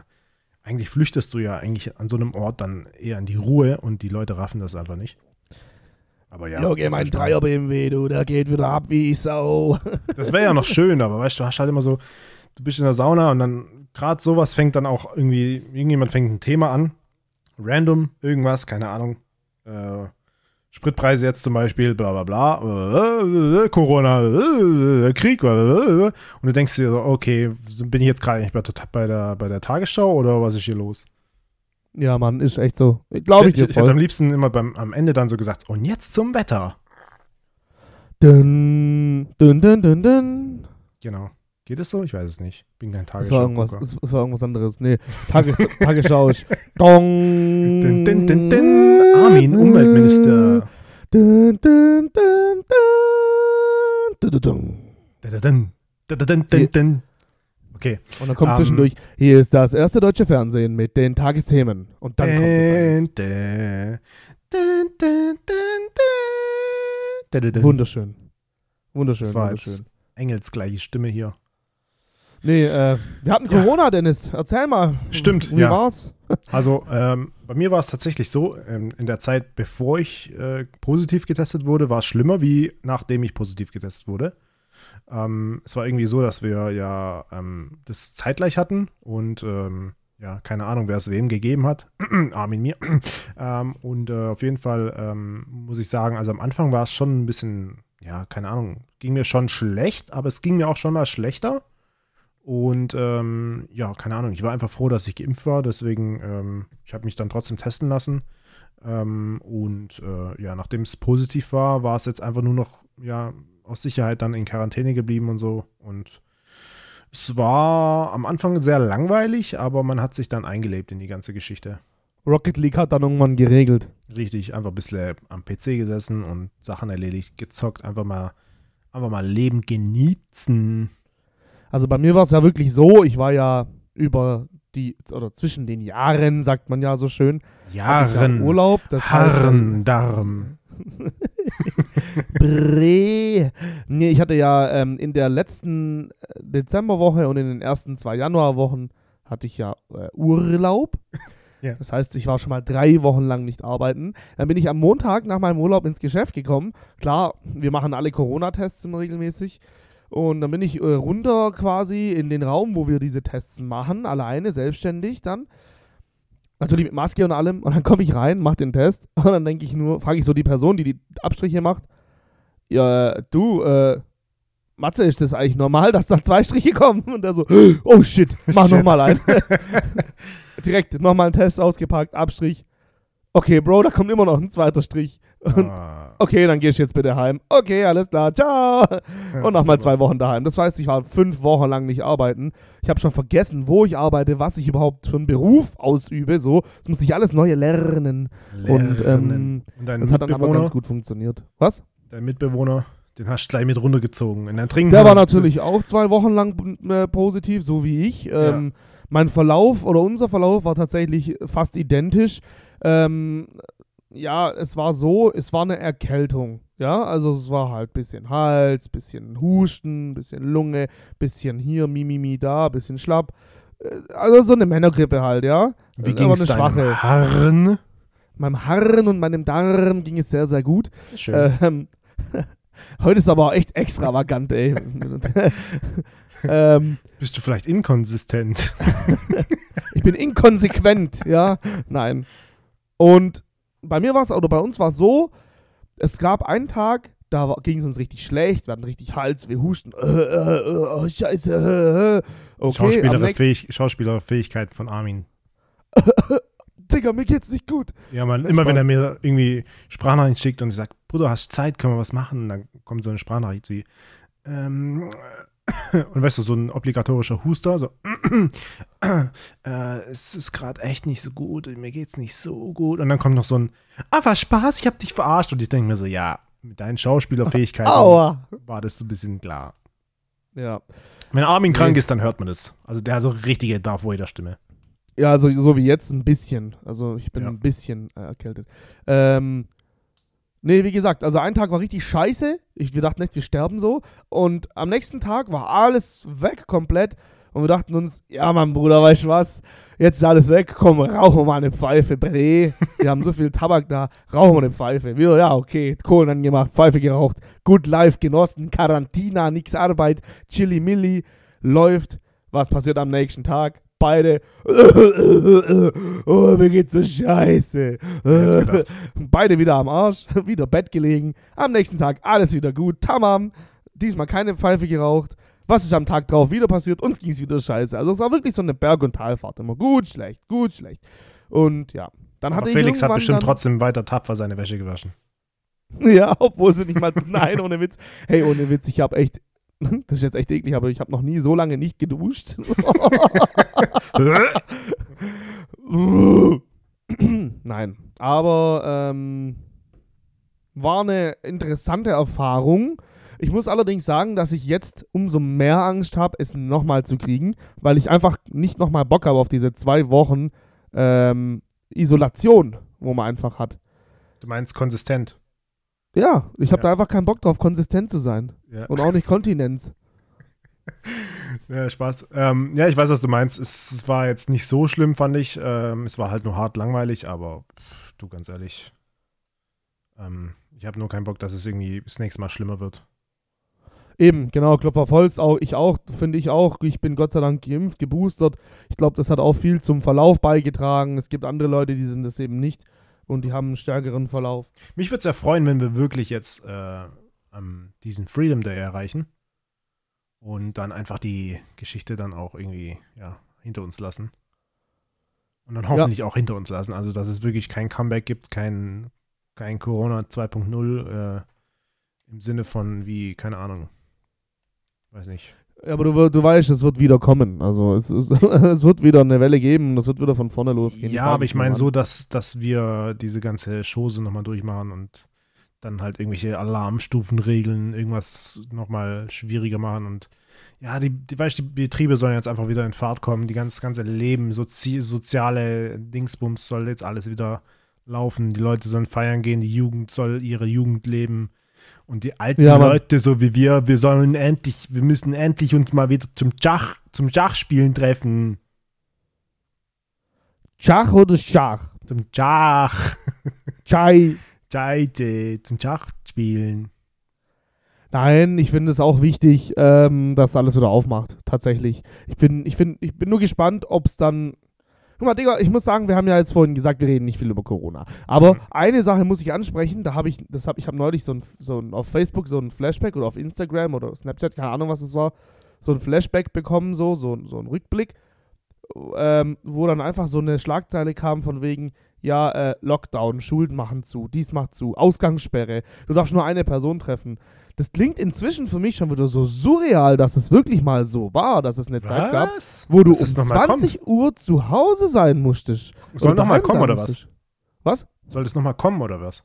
eigentlich flüchtest du ja eigentlich an so einem Ort dann eher in die Ruhe und die Leute raffen das einfach nicht. Aber ja. Junge, das mein ist schon- Dreier BMW, du, der geht wieder ab wie Sau. <laughs> Das wäre ja noch schön, aber weißt du, du hast halt immer so, du bist in der Sauna und dann gerade sowas fängt dann auch irgendwie, irgendjemand fängt ein Thema an, random, irgendwas, keine Ahnung, äh, Spritpreise jetzt zum Beispiel, bla bla bla, äh, äh, Corona, äh, äh, Krieg, und du denkst dir so, okay, bin ich jetzt gerade nicht bei, der, bei der Tagesschau oder was ist hier los? Ja, Mann, ist echt so. Glaube ich ich, dir ich hätte am liebsten immer beim, am Ende dann so gesagt, und jetzt zum Wetter. Dun, dun, dun, dun, dun. Genau. Geht es so? Ich weiß es nicht. Bin kein Das war irgendwas, Tagesschau. das war irgendwas anderes. Nee, Tages, <laughs> Tagesschau ist. Dong. Din, din, din, din. Armin, Umweltminister. Dun, dun, dun, dun. Dun, dun, dun. Dadadun, dadadun, dun, dun. Okay. Und dann kommt Ähm, zwischendurch, hier ist das erste deutsche Fernsehen mit den Tagesthemen. Und dann kommt es. Wunderschön. Wunderschön, Das war wunderschön. engelsgleiche Stimme hier. Nee, äh, wir hatten Ja. Corona, Dennis. Erzähl mal. Stimmt, Wie ja. war's? <laughs> Also ähm, bei mir war es tatsächlich so, ähm, in der Zeit, bevor ich äh, positiv getestet wurde, war es schlimmer, wie nachdem ich positiv getestet wurde. Ähm, es war irgendwie so, dass wir ja ähm, das zeitgleich hatten und ähm, ja, keine Ahnung, wer es wem gegeben hat. <clears throat> Armin mir. <clears throat> ähm, und äh, auf jeden Fall ähm, muss ich sagen, also am Anfang war es schon ein bisschen, ja, keine Ahnung, ging mir schon schlecht, aber es ging mir auch schon mal schlechter. Und ähm, ja, keine Ahnung, ich war einfach froh, dass ich geimpft war, deswegen, ähm, ich habe mich dann trotzdem testen lassen. Ähm, und äh, ja, nachdem es positiv war, war es jetzt einfach nur noch, ja, aus Sicherheit dann in Quarantäne geblieben und so. Und es war am Anfang sehr langweilig, aber man hat sich dann eingelebt in die ganze Geschichte. Rocket League hat dann irgendwann geregelt. Richtig, einfach ein bisschen am PC gesessen und Sachen erledigt, gezockt, einfach mal, einfach mal Leben genießen. Also bei mir war es ja wirklich so, ich war ja über die, oder zwischen den Jahren, sagt man ja so schön, ja Jahren, Urlaub. Das Harren, Darm. <laughs> Bre. Nee, ich hatte ja ähm, in der letzten äh, Dezemberwoche und in den ersten zwei Januarwochen hatte ich ja äh, Urlaub. Ja. Das heißt, ich war schon mal drei Wochen lang nicht arbeiten. Dann bin ich am Montag nach meinem Urlaub ins Geschäft gekommen. Klar, wir machen alle Corona-Tests immer regelmäßig. Und dann bin ich äh, runter quasi in den Raum, wo wir diese Tests machen, alleine, selbstständig dann. Natürlich mit Maske und allem. Und dann komme ich rein, mache den Test. Und dann denke ich nur, frage ich so die Person, die die Abstriche macht. Ja, du, äh, Matze, ist das eigentlich normal, dass da zwei Striche kommen? Und der so, <gasps> oh shit, mach nochmal einen. <laughs> Direkt nochmal einen Test ausgepackt, Abstrich. Okay, Bro, da kommt immer noch ein zweiter Strich. Und, Ah, okay, dann gehst du jetzt bitte heim. Okay, alles klar, ciao. Und nochmal zwei Wochen daheim. Das heißt, ich war fünf Wochen lang nicht arbeiten. Ich habe schon vergessen, wo ich arbeite, was ich überhaupt für einen Beruf ausübe. So, das muss ich alles neu lernen. Und ähm, Lernen. Und das hat dann aber ganz gut funktioniert. Was? dein Mitbewohner, den hast du gleich mit runtergezogen. In dein Trinken Der war natürlich auch zwei Wochen lang äh, positiv, so wie ich. Ähm, Mein Verlauf oder unser Verlauf war tatsächlich fast identisch. Ähm, ja, es war so, es war eine Erkältung. Ja, also es war halt bisschen Hals, bisschen Husten, bisschen Lunge, bisschen hier, Mimimi da, bisschen schlapp. Äh, Also so eine Männergrippe halt, ja. Wie ging es eine deinem. Harren? Meinem Harren und meinem Darm ging es sehr, sehr gut. Schön. Ähm, <laughs> heute ist aber auch echt extravagant, ey. <laughs> ähm, Bist du vielleicht inkonsistent? <laughs> ich bin inkonsequent, ja. Nein. Und bei mir war es, oder bei uns war es so, es gab einen Tag, da ging es uns richtig schlecht, wir hatten richtig Hals, wir husten. Äh, äh, äh, oh, scheiße. Äh, äh. Okay, nächsten, Fähig Schauspielerfähigkeit von Armin. <laughs> Digga, mir geht's nicht gut. Ja, man, Spaß. immer wenn er mir irgendwie Sprachnachrichten schickt und ich sage, Bruder, hast du Zeit, können wir was machen? Dann kommt so eine Sprachnachricht wie, ähm, und weißt du, so ein obligatorischer Huster, so, <clears throat> äh, es ist gerade echt nicht so gut, mir geht's nicht so gut. Und dann kommt noch so ein, ah, war Spaß, ich hab dich verarscht. Und ich denke mir so, ja, mit deinen Schauspielerfähigkeiten <laughs> Aua. war das so ein bisschen klar. Ja. Wenn Armin Nee. krank ist, dann hört man das. Also der hat so richtige Darth Vader Stimme. Ja, also so wie jetzt ein bisschen. Also ich bin Ja. ein bisschen äh, erkältet. Ähm, nee, wie gesagt, also ein Tag war richtig scheiße. Ich, wir dachten echt, wir sterben so. Und am nächsten Tag war alles weg komplett. Und wir dachten uns, ja, mein Bruder, weißt du was? Jetzt ist alles weg, komm, rauchen wir mal eine Pfeife, Bre. Wir haben so viel Tabak da, rauchen wir eine Pfeife. Wir, ja, okay, Kohlen angemacht, Pfeife geraucht, gut live genossen, Quarantina, nix Arbeit, Chili Milli, läuft. Was passiert am nächsten Tag? Beide, oh, mir geht's so scheiße. Beide wieder am Arsch, wieder Bett gelegen. Am nächsten Tag alles wieder gut. Tamam. Diesmal keine Pfeife geraucht. Was ist am Tag drauf wieder passiert? Uns ging's wieder scheiße. Also es war wirklich so eine Berg- und Talfahrt. Immer gut, schlecht, gut, schlecht. Und ja, dann hatte Aber ich Felix hat bestimmt trotzdem weiter tapfer seine Wäsche gewaschen. <laughs> Ja, obwohl sie nicht mal. <laughs> Nein, ohne Witz. Hey, ohne Witz, ich habe echt. <laughs> Das ist jetzt echt eklig, aber ich habe noch nie so lange nicht geduscht. <laughs> Nein, aber ähm, war eine interessante Erfahrung. Ich muss allerdings sagen, dass ich jetzt umso mehr Angst habe, es nochmal zu kriegen, weil ich einfach nicht nochmal Bock habe auf diese zwei Wochen ähm, Isolation, wo man einfach hat. Du meinst konsistent. Ja, ich habe Ja. da einfach keinen Bock drauf, konsistent zu sein. Ja, Und auch nicht Kontinenz. <laughs> ja Spaß. Ähm, ja, ich weiß, was du meinst. Es, war jetzt nicht so schlimm, fand ich. Ähm, es war halt nur hart langweilig, aber pff, du, ganz ehrlich. Ähm, ich habe nur keinen Bock, dass es irgendwie das nächste Mal schlimmer wird. Eben, genau, Klopfer auf Holz, auch, ich auch, finde ich auch. Ich bin Gott sei Dank geimpft, geboostert. Ich glaube, das hat auch viel zum Verlauf beigetragen. Es gibt andere Leute, die sind das eben nicht und die haben einen stärkeren Verlauf. Mich würde es ja freuen, wenn wir wirklich jetzt äh, diesen Freedom Day erreichen und dann einfach die Geschichte dann auch irgendwie ja, hinter uns lassen. Und dann hoffentlich auch hinter uns lassen. Also, dass es wirklich kein Comeback gibt, kein, kein Corona 2.0 äh, im Sinne von wie, keine Ahnung. Weiß nicht. Ja, aber du, du weißt, es wird wieder kommen. Also es, es, <laughs> es wird wieder eine Welle geben es wird wieder von vorne losgehen. Ja, aber ich meine so, dass, dass wir diese ganze Chose nochmal durchmachen und dann halt irgendwelche Alarmstufenregeln, irgendwas nochmal schwieriger machen und ja, die, die, weißt, die Betriebe sollen jetzt einfach wieder in Fahrt kommen, die ganz, ganze Leben, sozi soziale Dingsbums soll jetzt alles wieder laufen, die Leute sollen feiern gehen, die Jugend soll ihre Jugend leben und die alten Ja. Leute, so wie wir, wir sollen endlich, wir müssen endlich uns mal wieder zum Schach, zum Schachspielen treffen. Schach oder Schach? Zum Schach. <laughs> Chai. Scheite zum Schach spielen. Nein, ich finde es auch wichtig, ähm, dass alles wieder aufmacht. Tatsächlich. Ich bin, ich find, ich bin nur gespannt, ob es dann. Guck mal, Digga, ich muss sagen, wir haben ja jetzt vorhin gesagt, wir reden nicht viel über Corona. Aber Mhm. eine Sache muss ich ansprechen, da habe ich, das habe ich habe neulich so ein, so ein, auf Facebook so ein Flashback oder auf Instagram oder Snapchat, keine Ahnung, was es war, so ein Flashback bekommen, so, so, so ein Rückblick, ähm, wo dann einfach so eine Schlagzeile kam von wegen, ja, äh, Lockdown, Schulen machen zu, dies macht zu, Ausgangssperre, du darfst nur eine Person treffen. Das klingt inzwischen für mich schon wieder so surreal, dass es wirklich mal so war, dass es eine Zeit gab, Was? wo du um es noch mal 20 Uhr zu Hause sein musstest. Soll nochmal kommen oder was? Was? Soll das nochmal kommen oder was?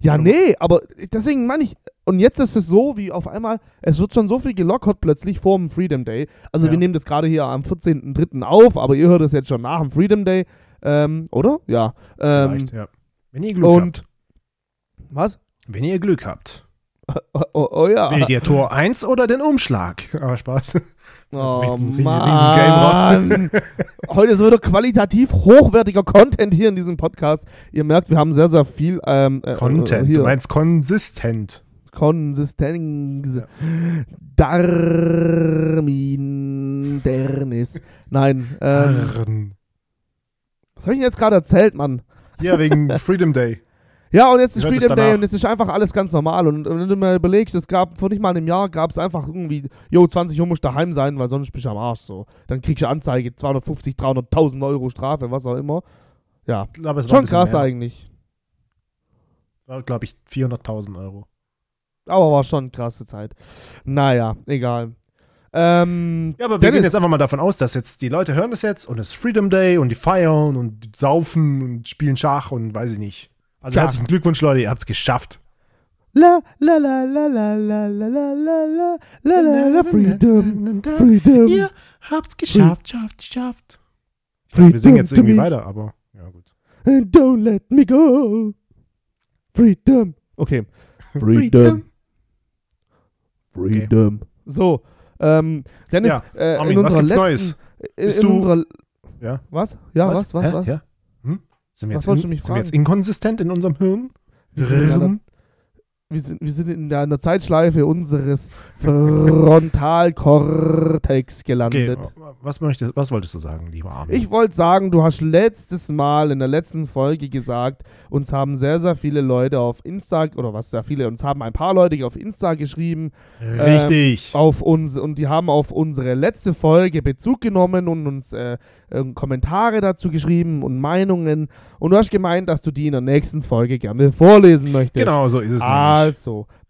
Ja, nee, aber deswegen meine ich, und jetzt ist es so, wie auf einmal, es wird schon so viel gelockert plötzlich vor dem Freedom Day. Also Ja. wir nehmen das gerade hier am 14.03. auf, aber ihr hört es jetzt schon nach dem Freedom Day, ähm, oder? Ja. Ähm, Vielleicht, ja. Wenn ihr Glück habt. und, was? Wenn ihr Glück habt. Oh, oh, oh ja. Wählt ihr Tor 1 oder den Umschlag? Aber Spaß. <laughs> Oh, ein riesen- Mann. <laughs> <laughs> Heute ist wieder qualitativ hochwertiger Content hier in diesem Podcast. Ihr merkt, wir haben sehr, sehr viel ähm, äh, Content. Äh. Du meinst konsistent. Konsistenz. Ja. Darmin Dernis. Nein, ähm, was habe ich denn jetzt gerade erzählt, Mann? Ja, wegen Freedom Day. Ja, und jetzt ist Freedom Day und es ist einfach alles ganz normal. Und, und wenn du mal überlegst, es gab vor nicht mal einem Jahr, gab es einfach irgendwie, jo, 20 Uhr musst du daheim sein, weil sonst bist du am Arsch so. Dann kriegst du Anzeige, 250, 300.000 Euro Strafe, was auch immer. Ja, ein schon krass mehr. eigentlich. War, glaube ich, 400.000 Euro. Aber war schon eine krasse Zeit. Naja, egal. Ähm, Ja, aber wir gehen jetzt einfach mal davon aus, dass jetzt die Leute hören das jetzt und es ist Freedom Day und die feiern und die saufen und spielen Schach und weiß ich nicht. Also Schach. herzlichen Glückwunsch, Leute, ihr habt es geschafft. La la la la la la la la la la la la la Freedom, Freedom, Ihr habt's geschafft, schafft, schafft. Ich dachte, wir singen jetzt irgendwie weiter, aber ja gut. and don't let me go. Freedom. Okay. Freedom. Freedom. So, ähm, Dennis, Ja, äh, Armin, in was unserer gibt's letzten, Neues? In, Bist in du- unserer, Ja. was? Ja, was, was, Hä? was? Ja? Sind wir, Was jetzt, wolltest in, du mich sind wir jetzt inkonsistent in unserem Hirn? Wir sind, wir, sind, wir sind in der, in der Zeitschleife unseres Frontalkortex Okay, gelandet. was, möchtest, was wolltest du sagen, lieber Armin? Ich wollte sagen, du hast letztes Mal in der letzten Folge gesagt, uns haben sehr, sehr viele Leute auf Insta, oder was sehr viele, uns haben ein paar Leute auf Insta geschrieben, Richtig. auf uns, und die haben auf unsere letzte Folge Bezug genommen und uns äh, äh, Kommentare dazu geschrieben und Meinungen. Und du hast gemeint, dass du die in der nächsten Folge gerne vorlesen möchtest. genau so ist es nämlich.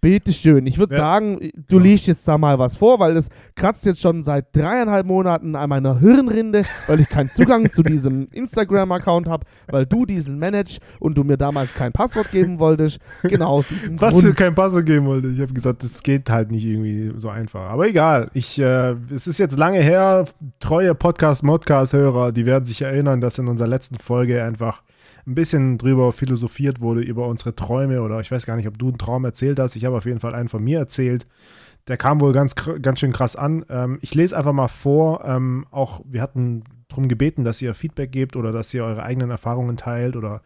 Bitteschön. Ich würde Ja. sagen, du Ja. liest jetzt da mal was vor, weil das kratzt jetzt schon seit dreieinhalb Monaten an meiner Hirnrinde, weil ich keinen Zugang zu diesem <laughs> Instagram-Account habe, weil du diesen managst und du mir damals kein Passwort geben wolltest. Genau aus diesem <laughs> Was Grund. für kein Passwort geben wollte. Ich habe gesagt, das geht halt nicht irgendwie so einfach. Aber egal. Ich, äh, es ist jetzt lange her. Treue Podcast-Modcast-Hörer, die werden sich erinnern, dass in unserer letzten Folge einfach ein bisschen drüber philosophiert wurde, über unsere Träume. Oder ich weiß gar nicht, ob du einen Traum erzählt hast. Ich habe auf jeden Fall einen von mir erzählt. Der kam wohl ganz, ganz schön krass an. Ähm, ich lese einfach mal vor. Ähm, auch wir hatten darum gebeten, dass ihr Feedback gebt oder dass ihr eure eigenen Erfahrungen teilt oder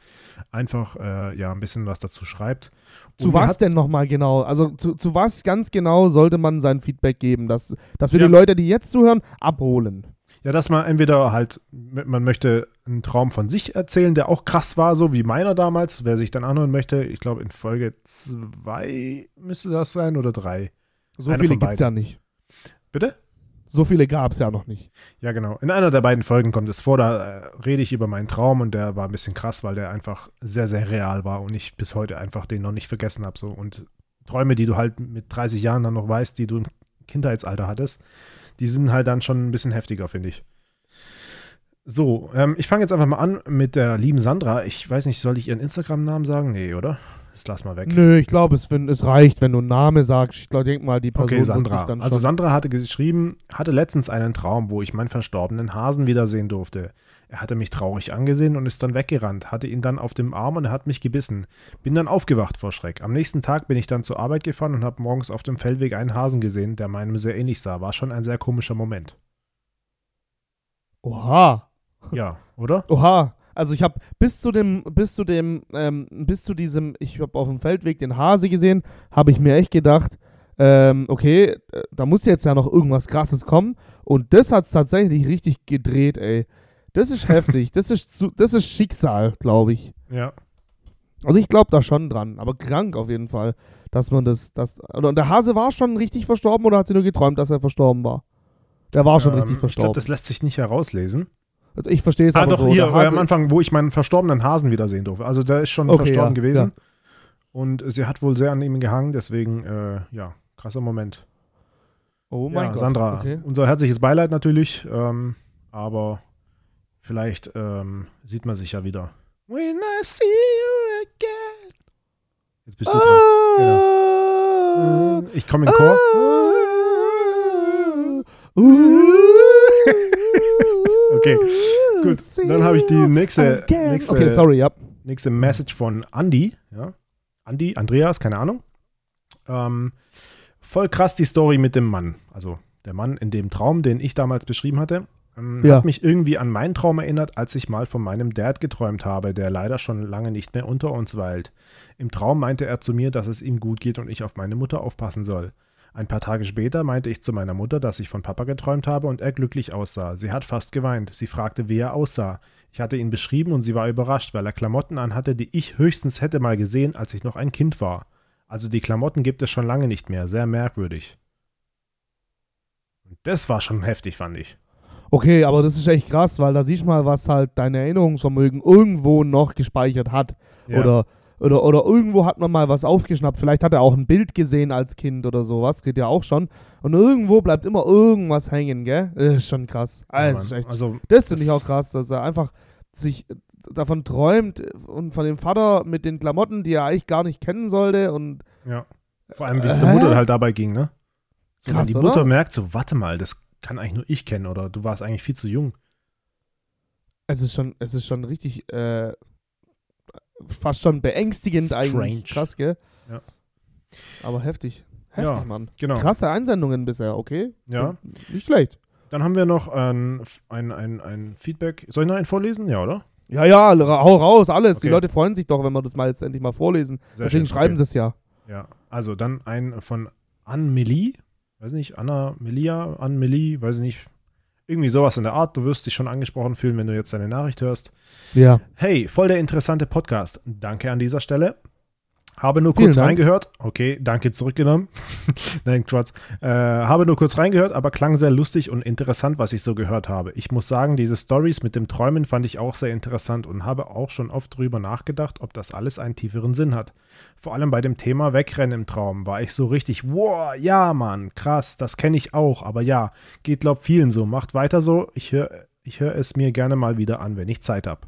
einfach äh, ja ein bisschen was dazu schreibt. Zu Und mir was denn nochmal genau? Also zu, zu was ganz genau sollte man sein Feedback geben, dass, dass wir Ja. die Leute, die jetzt zuhören, abholen? Ja, dass man entweder halt, man möchte einen Traum von sich erzählen, der auch krass war, so wie meiner damals, wer sich dann anhören möchte. Ich glaube, in Folge zwei müsste das sein oder drei. So Einer viele gibt es ja nicht. Bitte? So viele gab es ja noch nicht. Ja, genau. In einer der beiden Folgen kommt es vor, da äh, rede ich über meinen Traum und der war ein bisschen krass, weil der einfach sehr, sehr real war und ich bis heute einfach den noch nicht vergessen habe. So. Und Träume, die du halt mit 30 Jahren dann noch weißt, die du im Kindheitsalter hattest, die sind halt dann schon ein bisschen heftiger, finde ich. So, ähm, ich fange jetzt einfach mal an mit der lieben Sandra. Ich weiß nicht, soll ich ihren Instagram-Namen sagen? Nee, oder? Das lass mal weg. Nö, ich glaube, es, es reicht, wenn du einen Namen sagst. Ich glaube, denk mal, die Person Okay, Sandra. sich dann Also Sandra hatte geschrieben, hatte letztens einen Traum, wo ich meinen verstorbenen Hasen wiedersehen durfte. Er hatte mich traurig angesehen und ist dann weggerannt, hatte ihn dann auf dem Arm und er hat mich gebissen. Bin dann aufgewacht vor Schreck. Am nächsten Tag bin ich dann zur Arbeit gefahren und habe morgens auf dem Feldweg einen Hasen gesehen, der meinem sehr ähnlich sah. War schon ein sehr komischer Moment. Oha. Ja, oder? Oha. Also ich habe bis zu dem, bis zu dem, ähm, bis zu diesem, ich habe auf dem Feldweg den Hase gesehen, habe ich mir echt gedacht, ähm, okay, äh, da muss jetzt ja noch irgendwas krasses kommen. Und das hat es tatsächlich richtig gedreht, ey. Das ist <laughs> heftig. Das ist, zu- das ist Schicksal, glaube ich. Ja. Also ich glaube da schon dran, aber krank auf jeden Fall, dass man das, das, und der Hase war schon richtig verstorben oder hat sie nur geträumt, dass er verstorben war? Der war schon Ähm, richtig ich glaube, verstorben. das lässt sich nicht herauslesen. Ich verstehe es Ah, aber doch, so. hier Hase, am Anfang, wo ich meinen verstorbenen Hasen wiedersehen durfte. Also der ist schon Okay, verstorben ja, gewesen. Und sie hat wohl sehr an ihm gehangen, deswegen, äh, ja, krasser Moment. oh mein ja, Gott. Sandra, Okay. unser herzliches Beileid natürlich, ähm, aber vielleicht ähm, sieht man sich ja wieder. When I see you again. Jetzt bist du dran. Ah, Ich komme in Chor. <laughs> Okay, Gut, dann habe ich die nächste, nächste, Okay, sorry, ja. nächste Message von Andy. Ja? Andy, Andreas, keine Ahnung. Ähm, voll krass die Story mit dem Mann. Also der Mann in dem Traum, den ich damals beschrieben hatte. Ähm, Ja. Hat mich irgendwie an meinen Traum erinnert, als ich mal von meinem Dad geträumt habe, der leider schon lange nicht mehr unter uns weilt. Im Traum meinte er zu mir, dass es ihm gut geht und ich auf meine Mutter aufpassen soll. Ein paar Tage später meinte ich zu meiner Mutter, dass ich von Papa geträumt habe und er glücklich aussah. Sie hat fast geweint. Sie fragte, wie er aussah. Ich hatte ihn beschrieben und sie war überrascht, weil er Klamotten anhatte, die ich höchstens hätte mal gesehen, als ich noch ein Kind war. Also die Klamotten gibt es schon lange nicht mehr. Sehr merkwürdig. Und das war schon heftig, fand ich. Okay, aber das ist echt krass, weil da siehst du mal, was halt dein Erinnerungsvermögen irgendwo noch gespeichert hat. Ja. Oder oder, oder irgendwo hat man mal was aufgeschnappt. Vielleicht hat er auch ein Bild gesehen als Kind oder sowas, geht ja auch schon. Und irgendwo bleibt immer irgendwas hängen, gell? Das ist schon krass. Ja, das, ist Mann. echt, also, das finde ich auch krass, dass er einfach sich davon träumt und von dem Vater mit den Klamotten, die er eigentlich gar nicht kennen sollte und ja. Vor allem, wie es der Hä? Mutter halt dabei ging, ne? So, Krass, wenn die oder? Mutter merkt, so, warte mal, das kann eigentlich nur ich kennen oder du warst eigentlich viel zu jung. es ist schon, es ist schon richtig äh, fast schon beängstigend Strange. eigentlich. Krass, gell? Ja. Aber heftig. Heftig, Ja, Mann. Genau. Krasse Einsendungen bisher, okay? Ja. Nicht schlecht. Dann haben wir noch ein, ein, ein, ein Feedback. Soll ich noch einen vorlesen? Ja, oder? Ja, ja, hau raus, alles. Die Okay. Leute freuen sich doch, wenn wir das mal jetzt endlich mal vorlesen. Sehr Deswegen schön, schreiben okay. sie es ja. Ja, also dann ein von Ann-Melie, weiß nicht, Anna Melia, Ann-Melie, weiß ich nicht, irgendwie sowas in der Art. Du wirst dich schon angesprochen fühlen, wenn du jetzt deine Nachricht hörst. Ja. Hey, voll der interessante Podcast. Danke an dieser Stelle. Habe nur kurz reingehört. Okay, danke zurückgenommen. <laughs> Nein, Quatsch. Äh, habe nur kurz reingehört, aber klang sehr lustig und interessant, was ich so gehört habe. Ich muss sagen, diese Stories mit dem Träumen fand ich auch sehr interessant und habe auch schon oft drüber nachgedacht, ob das alles einen tieferen Sinn hat. Vor allem bei dem Thema Wegrennen im Traum war ich so richtig, wow, ja, Mann, krass, das kenne ich auch, aber ja, geht glaub vielen so. Macht weiter so. Ich höre ich hör es mir gerne mal wieder an, wenn ich Zeit habe.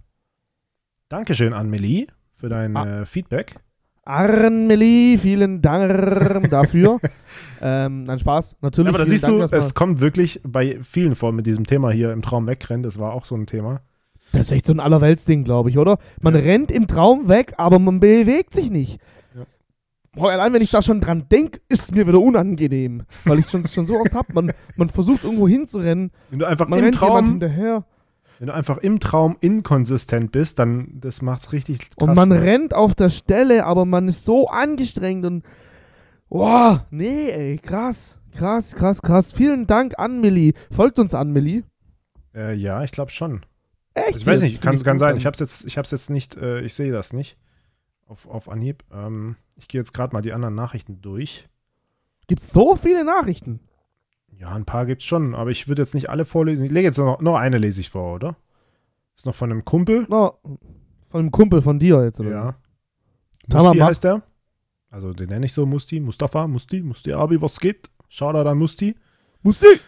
Dankeschön, Anmelie, für dein Ah. äh, Feedback. Arnmeli, vielen Dank dafür. <laughs> ähm, nein, Spaß. Natürlich. aber da siehst Dank du, es kommt wirklich bei vielen vor mit diesem Thema hier im Traum wegrennen. Das war auch so ein Thema. Das ist echt so ein Allerweltsding, glaube ich, oder? Man Ja. rennt im Traum weg, aber man bewegt sich nicht. Ja. Boah, allein wenn ich da schon dran denke, ist es mir wieder unangenehm. Weil ich schon, schon so oft hab. Man, man versucht irgendwo hinzurennen, Wenn du einfach man im rennt jemand Traum, hinterher wenn du einfach im Traum inkonsistent bist, dann das macht's richtig krass. und man ne? rennt auf der Stelle, aber man ist so angestrengt und. Boah, nee, ey, krass. Krass, krass, krass. Vielen Dank an Milli. Folgt uns an Milli. Äh, ja, ich glaube schon. Echt? Ich weiß nicht, kann, kann sein. an. Ich habe es jetzt, ich hab's jetzt nicht, äh, ich sehe das nicht auf, auf Anhieb. Ähm, ich gehe jetzt gerade mal die anderen Nachrichten durch. Gibt's so viele Nachrichten? Ja, ein paar gibt's schon, aber ich würde jetzt nicht alle vorlesen. Ich lege jetzt noch, noch eine lese ich vor, oder? Ist noch von einem Kumpel. No, von einem Kumpel von dir jetzt, oder? Ja. Musti heißt der. Also den nenne ich so, Musti. Mustafa, Musti, Musti Abi, was geht? Shoutout an Musti. Musik!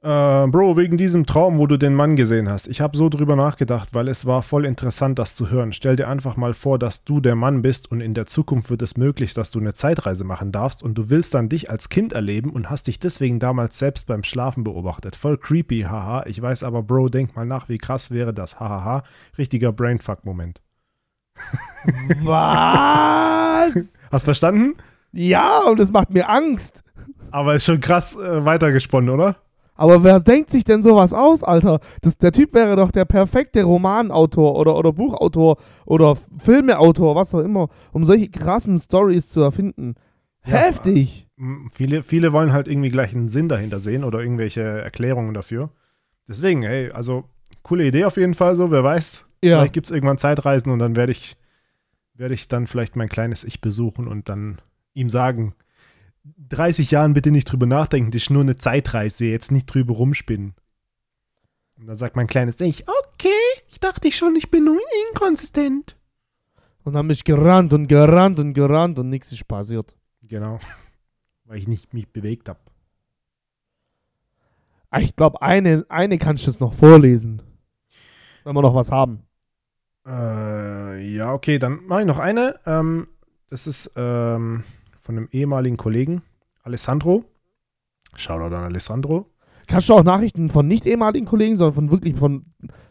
Äh, Bro, wegen diesem Traum, wo du den Mann gesehen hast. Ich habe so drüber nachgedacht, weil es war voll interessant, das zu hören. Stell dir einfach mal vor, dass du der Mann bist und in der Zukunft wird es möglich, dass du eine Zeitreise machen darfst und du willst dann dich als Kind erleben und hast dich deswegen damals selbst beim Schlafen beobachtet. Voll creepy, haha. Ich weiß aber, Bro, denk mal nach, wie krass wäre das, hahaha. Richtiger Brainfuck-Moment. Was? <laughs> Hast verstanden? ja, und es macht mir Angst. Aber ist schon krass äh, weitergesponnen, oder? Aber wer denkt sich denn sowas aus, Alter? Das, der Typ wäre doch der perfekte Romanautor oder, oder Buchautor oder Filmeautor, was auch immer, um solche krassen Stories zu erfinden. Ja. Heftig. M- Viele, viele wollen halt irgendwie gleich einen Sinn dahinter sehen oder irgendwelche Erklärungen dafür. Deswegen, hey, also coole Idee auf jeden Fall so, wer weiß. Ja. Vielleicht gibt es irgendwann Zeitreisen und dann werde ich, werde ich dann vielleicht mein kleines Ich besuchen und dann ihm sagen, 30 Jahren bitte nicht drüber nachdenken, das ist nur eine Zeitreise, jetzt nicht drüber rumspinnen. Und dann sagt mein kleines Ich, okay, ich dachte ich schon, ich bin nur inkonsistent. Und dann bin ich gerannt und gerannt und gerannt und nichts ist passiert. Genau, <laughs> weil ich nicht mich bewegt habe. Ah, Ich glaube, eine, eine kannst du jetzt noch vorlesen. Wenn wir noch was haben. Äh, ja, okay, dann mache ich noch eine. Ähm, das ist ähm, von einem ehemaligen Kollegen, Alessandro. Shoutout an Alessandro. Kannst du auch Nachrichten von nicht ehemaligen Kollegen, sondern von wirklich von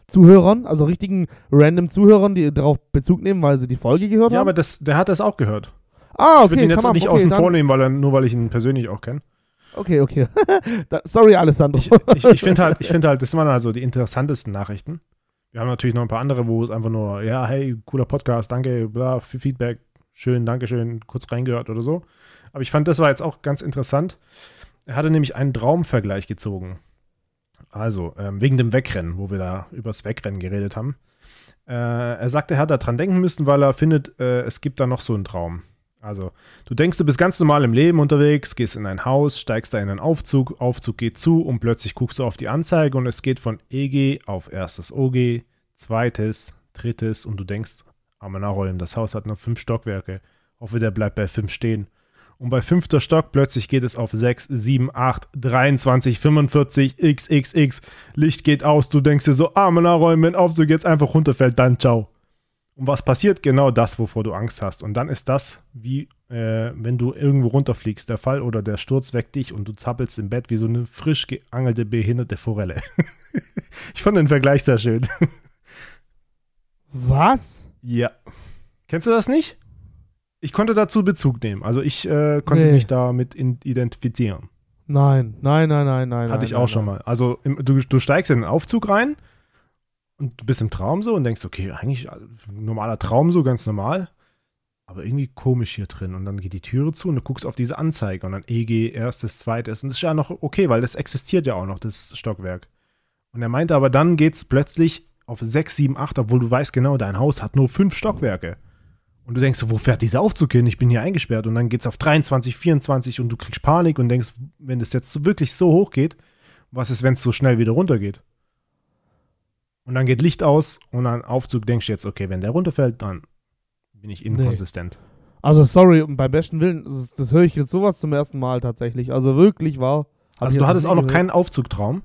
Zuhörern, also richtigen random Zuhörern, die darauf Bezug nehmen, weil sie die Folge gehört Ja, haben? aber das, der hat das auch gehört. ah, Ich würde okay, ihn jetzt nicht okay, außen vor nehmen, weil er, nur weil ich ihn persönlich auch kenne. Okay, okay. <laughs> da, sorry, Alessandro. Ich, ich, ich finde halt, ich finde halt, das waren also die interessantesten Nachrichten. Wir haben natürlich noch ein paar andere, wo es einfach nur, ja, hey, cooler Podcast, danke, bla, für Feedback, schön, danke schön, kurz reingehört oder so. Aber ich fand, das war jetzt auch ganz interessant. Er hatte nämlich einen Traumvergleich gezogen. Also, ähm, wegen dem Wegrennen, wo wir da übers Wegrennen geredet haben. Äh, er sagte, er hat da dran denken müssen, weil er findet, äh, es gibt da noch so einen Traum. Also, du denkst, du bist ganz normal im Leben unterwegs, gehst in ein Haus, steigst da in einen Aufzug, Aufzug geht zu und plötzlich guckst du auf die Anzeige und es geht von EG auf erstes OG, zweites, drittes und du denkst, Arme nachrollen, das Haus hat nur fünf Stockwerke. Hoffe, der bleibt bei fünf stehen. Und bei fünfter Stock plötzlich geht es auf 6, 7, 8, 23, 45, xxx. Licht geht aus, du denkst dir so, Arme nachrollen, wenn Aufzug jetzt einfach runterfällt, dann ciao. Und was passiert? Genau das, wovor du Angst hast. Und dann ist das, wie äh, wenn du irgendwo runterfliegst, der Fall oder der Sturz weckt dich und du zappelst im Bett wie so eine frisch geangelte, behinderte Forelle. <laughs> ich fand den Vergleich sehr schön. Was? Ja. Kennst du das nicht? Ich konnte dazu Bezug nehmen. Also ich äh, konnte Nee. mich damit identifizieren. Nein, nein, nein, nein, nein. Hatte nein, ich auch nein, schon nein. mal. Also im, du, du steigst in den Aufzug rein und du bist im Traum so und denkst, okay, eigentlich ein normaler Traum so, ganz normal. Aber irgendwie komisch hier drin. Und dann geht die Türe zu und du guckst auf diese Anzeige und dann EG, erstes, zweites. Und das ist ja noch okay, weil das existiert ja auch noch, das Stockwerk. Und er meinte aber, dann geht's plötzlich auf 6, 7, 8, obwohl du weißt genau, dein Haus hat nur fünf Stockwerke. Und du denkst, wo fährt dieser Aufzug hin? Ich bin hier eingesperrt. Und dann geht's auf 23, 24 und du kriegst Panik und denkst, wenn das jetzt wirklich so hoch geht, was ist, wenn es so schnell wieder runtergeht? Und dann geht Licht aus und dann Aufzug denkst du jetzt, okay, wenn der runterfällt, dann bin ich inkonsistent. Also, sorry, und beim besten Willen, das, das höre ich jetzt sowas zum ersten Mal tatsächlich. Also, wirklich wahr. Hab Also du hattest auch noch gehört. keinen Aufzugtraum?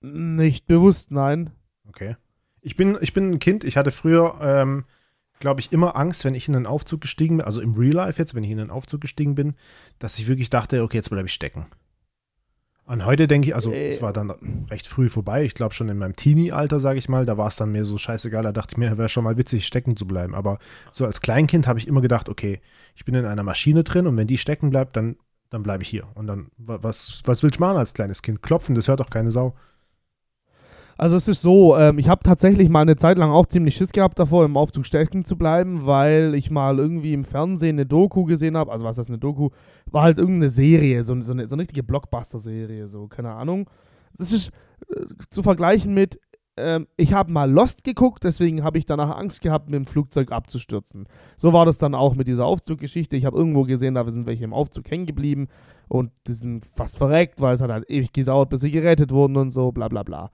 Nicht bewusst, nein. Okay. Ich bin, ich bin ein Kind, ich hatte früher, ähm, glaube ich, immer Angst, wenn ich in einen Aufzug gestiegen bin, also im Real Life jetzt, wenn ich in einen Aufzug gestiegen bin, dass ich wirklich dachte, okay, jetzt bleibe ich stecken. Und heute denke ich, also Äh. es war dann recht früh vorbei, ich glaube schon in meinem Teenie-Alter, sage ich mal, da war es dann mir so scheißegal, da dachte ich mir, wäre schon mal witzig, stecken zu bleiben. Aber so als Kleinkind habe ich immer gedacht, okay, ich bin in einer Maschine drin und wenn die stecken bleibt, dann, dann bleibe ich hier. Und dann, wa- was, was willst du machen als kleines Kind? Klopfen, das hört doch keine Sau. Also es ist so, ähm, ich habe tatsächlich mal eine Zeit lang auch ziemlich Schiss gehabt davor, im Aufzug stecken zu bleiben, weil ich mal irgendwie im Fernsehen eine Doku gesehen habe. Also was ist das, eine Doku? War halt irgendeine Serie, so, so, eine, so eine richtige Blockbuster-Serie, so, keine Ahnung. Das ist äh, zu vergleichen mit, ähm, ich habe mal Lost geguckt, deswegen habe ich danach Angst gehabt, mit dem Flugzeug abzustürzen. So war das dann auch mit dieser Aufzuggeschichte. Ich habe irgendwo gesehen, da sind welche im Aufzug hängen geblieben und die sind fast verreckt, weil es hat halt ewig gedauert, bis sie gerettet wurden und so, bla bla bla.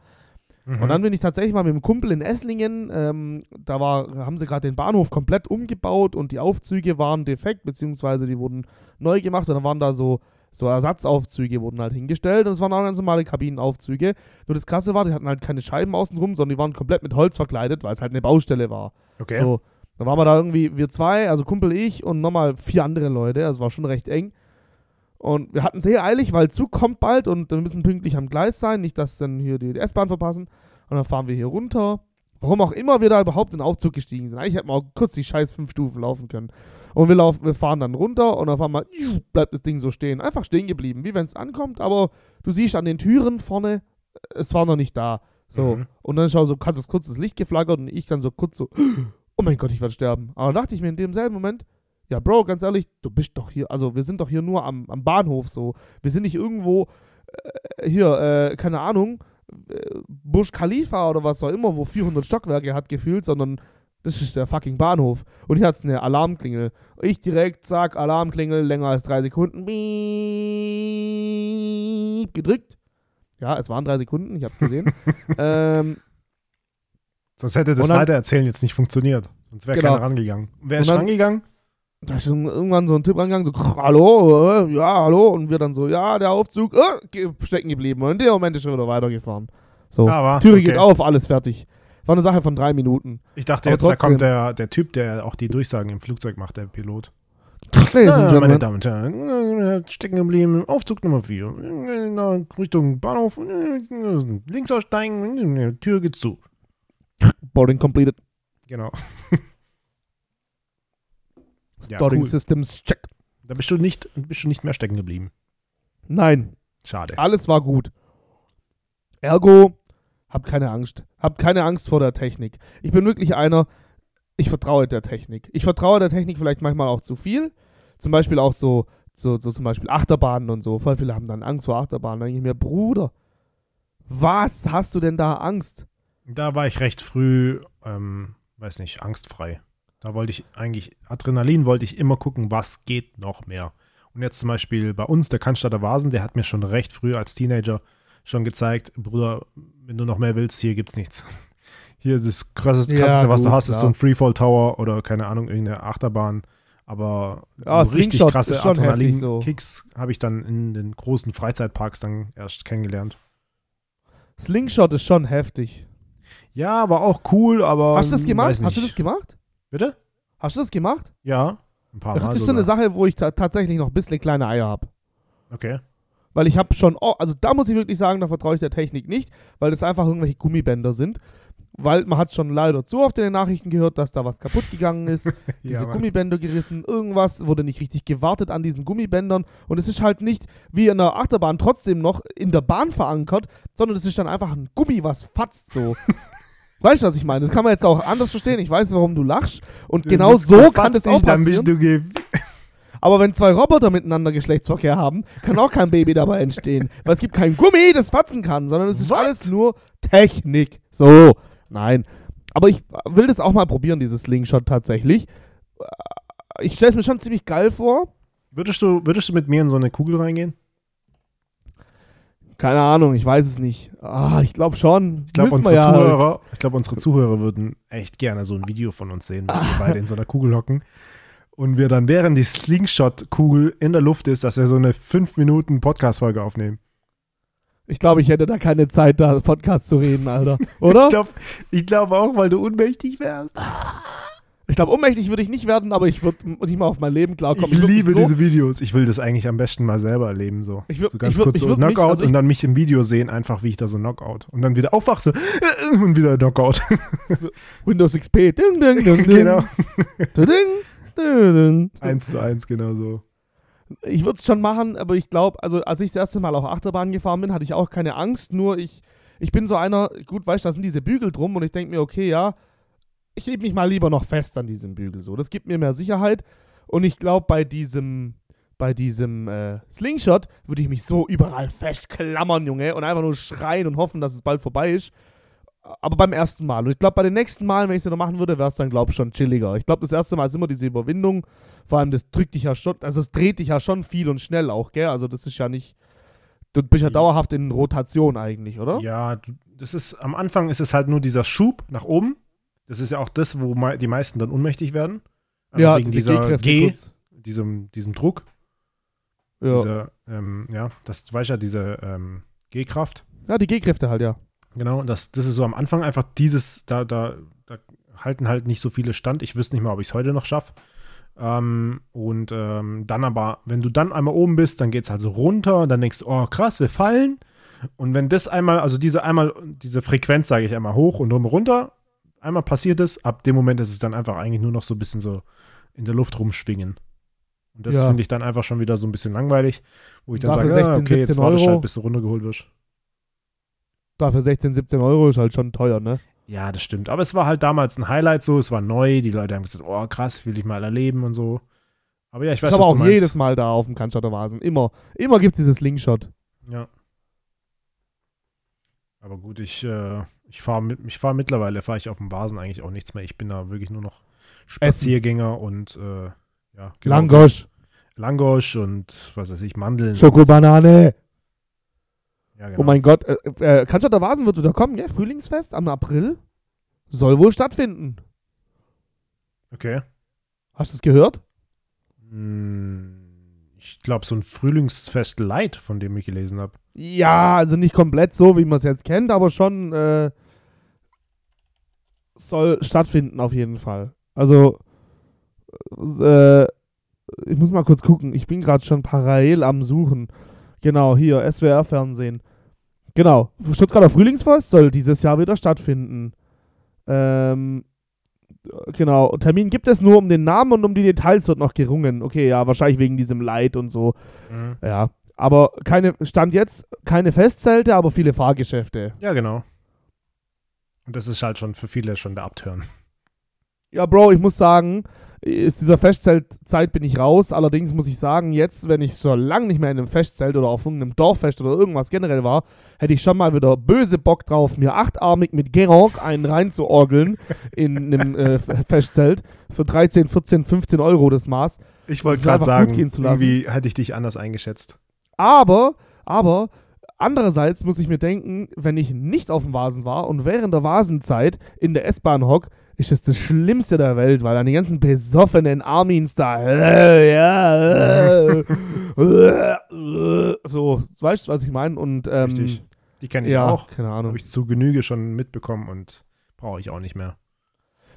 Mhm. Und dann bin ich tatsächlich mal mit einem Kumpel in Esslingen, ähm, da war, haben sie gerade den Bahnhof komplett umgebaut und die Aufzüge waren defekt, beziehungsweise die wurden neu gemacht und dann waren da so, so Ersatzaufzüge wurden halt hingestellt und es waren auch ganz normale Kabinenaufzüge. Nur das Krasse war, die hatten halt keine Scheiben außenrum, sondern die waren komplett mit Holz verkleidet, weil es halt eine Baustelle war. okay. So, dann waren wir da irgendwie, wir zwei, also Kumpel, ich und nochmal vier andere Leute, also war schon recht eng. Und wir hatten sehr eilig, weil Zug kommt bald und wir müssen pünktlich am Gleis sein, nicht, dass dann hier die S-Bahn verpassen. Und dann fahren wir hier runter. Warum auch immer wir da überhaupt in den Aufzug gestiegen sind. Eigentlich hätten wir auch kurz die scheiß fünf Stufen laufen können. Und wir, laufen, wir fahren dann runter und auf einmal bleibt das Ding so stehen. Einfach stehen geblieben, wie wenn es ankommt, aber du siehst an den Türen vorne, es war noch nicht da. So. Mhm. Und dann schau so, hat das kurz das Licht geflackert und ich dann so kurz so, oh mein Gott, ich werde sterben. Aber dann dachte ich mir in demselben Moment, ja, Bro, ganz ehrlich, du bist doch hier, also wir sind doch hier nur am, am Bahnhof so. Wir sind nicht irgendwo äh, hier, äh, keine Ahnung, äh, Burj Khalifa oder was auch immer, wo 400 Stockwerke hat gefühlt, sondern das ist der fucking Bahnhof. Und hier hat es eine Alarmklingel. Ich direkt sag Alarmklingel, länger als drei Sekunden, Beep, gedrückt. Ja, es waren drei Sekunden, ich hab's gesehen. <laughs> ähm, Sonst hätte das dann- Weitererzählen jetzt nicht funktioniert. Sonst wäre Genau. keiner rangegangen. Wer ist dann- rangegangen? Da ist irgendwann so ein Typ rangegangen, so, hallo, äh, ja, hallo. Und wir dann so, ja, der Aufzug, ge- stecken geblieben. Und in dem Moment ist schon wieder weitergefahren. So, Aber, Türe okay. geht auf, alles fertig. War eine Sache von drei Minuten. Ich dachte Aber jetzt, da trotzdem. kommt der, der Typ, der auch die Durchsagen im Flugzeug macht, der Pilot. Ja, meine. Damen und Herren, äh, stecken geblieben, Aufzug Nummer 4. Richtung Bahnhof, links aussteigen, Tür geht zu. Boarding completed. Genau. <laughs> Ja, Starting cool. Systems check. Da bist du nicht, bist du nicht mehr stecken geblieben. Nein, Schade. alles war gut. Ergo, habt keine Angst. Habt keine Angst vor der Technik. Ich bin wirklich einer, ich vertraue der Technik. Ich vertraue der Technik vielleicht manchmal auch zu viel. Zum Beispiel auch so, so, so zum Beispiel Achterbahnen und so. Voll viele haben dann Angst vor Achterbahnen. Da denke ich mir, Bruder, was hast du denn da Angst? Da war ich recht früh, ähm, weiß nicht, angstfrei. Da wollte ich eigentlich, Adrenalin wollte ich immer gucken, was geht noch mehr. Und jetzt zum Beispiel bei uns, der Cannstatter Vasen, der hat mir schon recht früh als Teenager schon gezeigt, Bruder, wenn du noch mehr willst, hier gibt's nichts. <laughs> hier das krasseste, Ja, krasseste was du gut, hast, ist so klar. ein Freefall Tower oder keine Ahnung, irgendeine Achterbahn. Aber Ja, so richtig Slingshot krasse ist heftig so. Adrenalin-Kicks habe ich dann in den großen Freizeitparks dann erst kennengelernt. Slingshot ist schon heftig. Ja, war auch cool, aber. Hast du das gemacht? Hast du das gemacht? Bitte? Hast du das gemacht? Ja, ein paar Das Mal. ist so eine. Sache, wo ich ta tatsächlich noch ein bisschen kleine Eier habe. Okay. Weil ich habe schon, oh, also da muss ich wirklich sagen, da vertraue ich der Technik nicht, weil das einfach irgendwelche Gummibänder sind. Weil man hat schon leider zu oft in den Nachrichten gehört, dass da was kaputt gegangen ist, <laughs> diese Ja. Gummibänder gerissen, irgendwas wurde nicht richtig gewartet an diesen Gummibändern und es ist halt nicht wie in der Achterbahn trotzdem noch in der Bahn verankert, sondern es ist dann einfach ein Gummi, was fatzt so. <laughs> weißt du, was ich meine? Das kann man jetzt auch anders verstehen. Ich weiß, warum du lachst und Du genau so kann das auch passieren. <laughs> Aber wenn zwei Roboter miteinander Geschlechtsverkehr haben, kann auch kein Baby dabei entstehen. Weil es gibt kein Gummi, das fatzen kann, sondern es ist What? alles nur Technik. So, nein. Aber ich will das auch mal probieren, dieses Slingshot tatsächlich. Ich stelle es mir schon ziemlich geil vor. würdest, du, würdest du mit mir in so eine Kugel reingehen? Keine Ahnung, ich weiß es nicht. Ah, ich glaube schon. Ich glaube, unsere, ja Zuhörer, ich glaub, unsere Zuhörer würden echt gerne so ein Video von uns sehen, wenn wir beide in so einer Kugel hocken. Und wir dann, während die Slingshot-Kugel in der Luft ist, dass wir so eine 5 Minuten Podcast-Folge aufnehmen. Ich glaube, ich hätte da keine Zeit, da Podcast zu reden, Alter. Oder? <laughs> Ich glaube ich glaub auch, weil du unmächtig wärst. Ich glaube, ohnmächtig würde ich nicht werden, aber ich würde nicht mal auf mein Leben klarkommen. ich mich liebe so, diese Videos. Ich will das eigentlich am besten mal selber erleben. So, Ich würd- so ganz ich würd- kurz ich so würd mich- Knockout also ich- und dann mich im Video sehen, einfach wie ich da so Knockout. Und dann wieder aufwach so <laughs> und wieder Knockout. Windows XP. Ding, ding, ding, <laughs> ding. genau. Ding, ding, ding. Eins zu eins, genau so. Ich würde es schon machen, aber ich glaube, also als ich das erste Mal auf Achterbahn gefahren bin, hatte ich auch keine Angst. Nur ich, ich bin so einer, gut, weißt du, da sind diese Bügel drum und ich denke mir, okay, ja, ich hebe mich mal lieber noch fest an diesem Bügel. So, das gibt mir mehr Sicherheit. Und ich glaube, bei diesem, bei diesem äh, Slingshot würde ich mich so überall festklammern, Junge, und einfach nur schreien und hoffen, dass es bald vorbei ist. Aber beim ersten Mal. Und ich glaube, bei den nächsten Malen, wenn ich es noch machen würde, wäre es dann, glaube ich, schon chilliger. Ich glaube, das erste Mal ist immer diese Überwindung. Vor allem, das drückt dich ja schon, also es dreht dich ja schon viel und schnell auch, gell? Also das ist ja nicht. Du bist ja Ja. dauerhaft in Rotation eigentlich, oder? Ja, das ist am Anfang ist es halt nur dieser Schub nach oben. Das ist ja auch das, wo die meisten dann ohnmächtig werden. Ja, wegen diese dieser G, diesem, diesem Druck. Ja. Dieser, ähm, ja, das du weißt ja, diese ähm, G-Kraft. ja, die G-Kräfte halt, ja. Genau, das, das ist so am Anfang einfach dieses, da, da, da halten halt nicht so viele stand. Ich wüsste nicht mal, ob ich es heute noch schaffe. Ähm, und ähm, dann aber, wenn du dann einmal oben bist, dann geht es halt so runter und dann denkst du, oh krass, wir fallen. Und wenn das einmal, also diese einmal, diese Frequenz, sage ich einmal hoch und runter, einmal passiert ist, ab dem Moment ist es dann einfach eigentlich nur noch so ein bisschen so in der Luft rumschwingen. Und das Ja. finde ich dann einfach schon wieder so ein bisschen langweilig, wo ich dann Dafür sage, ah, 16, okay, jetzt 17 wartest du Euro. halt, bis du runtergeholt wirst. Dafür 16, 17 Euro ist halt schon teuer, ne? Ja, das stimmt. Aber es war halt damals ein Highlight so, es war neu, die Leute haben gesagt, oh krass, will ich mal erleben und so. Aber ja, ich Ich weiß, war was aber du auch meinst. jedes Mal da auf dem Cannstatter Vasen. Immer. Immer gibt es dieses Slingshot. Ja. Aber gut, ich, äh, ich fahre ich fahr mittlerweile, fahre ich auf dem Vasen eigentlich auch nichts mehr. Ich bin da wirklich nur noch Spaziergänger und äh, ja, genau. Langosch. Langosch und was weiß ich, Mandeln. Schokobanane. Ja, genau. Oh mein Gott. Äh, äh, Cannstatter Vasen wird wieder kommen, gell? Frühlingsfest am April. Soll wohl stattfinden. Okay. Hast du es gehört? Hm, ich glaube, so ein Frühlingsfest Light, von dem ich gelesen habe. Ja, also nicht komplett so, wie man es jetzt kennt, aber schon äh, soll stattfinden auf jeden Fall. Also, äh, ich muss mal kurz gucken. Ich bin gerade schon parallel am Suchen. Genau, hier, SWR-Fernsehen. Genau, Stuttgarter Frühlingsfest soll dieses Jahr wieder stattfinden. Ähm, genau, Termin gibt es nur um den Namen und um die Details wird noch gerungen. Okay, ja, wahrscheinlich wegen diesem Leid und so. Mhm. Ja, aber keine, Stand jetzt, keine Festzelte, aber viele Fahrgeschäfte. Ja, genau. Und das ist halt schon für viele schon der Abturn. Ja, Bro, ich muss sagen, aus dieser Festzeltzeit bin ich raus. Allerdings muss ich sagen, jetzt, wenn ich so lange nicht mehr in einem Festzelt oder auf irgendeinem Dorffest oder irgendwas generell war, hätte ich schon mal wieder böse Bock drauf, mir achtarmig mit Gerok einen reinzuorgeln in einem äh, Festzelt für 13, 14, 15 Euro das Maß. Ich wollte gerade sagen, irgendwie hätte ich dich anders eingeschätzt. Aber, aber, Andererseits muss ich mir denken, wenn ich nicht auf dem Vasen war und während der Vasenzeit in der S-Bahn hock, ist es das Schlimmste der Welt, weil dann die ganzen besoffenen Armins da, äh, ja, äh, äh, so, weißt du, was ich meine? Und ähm, Richtig. Die kenne ich ja, auch. keine Ahnung. Habe ich zu Genüge schon mitbekommen und brauche ich auch nicht mehr.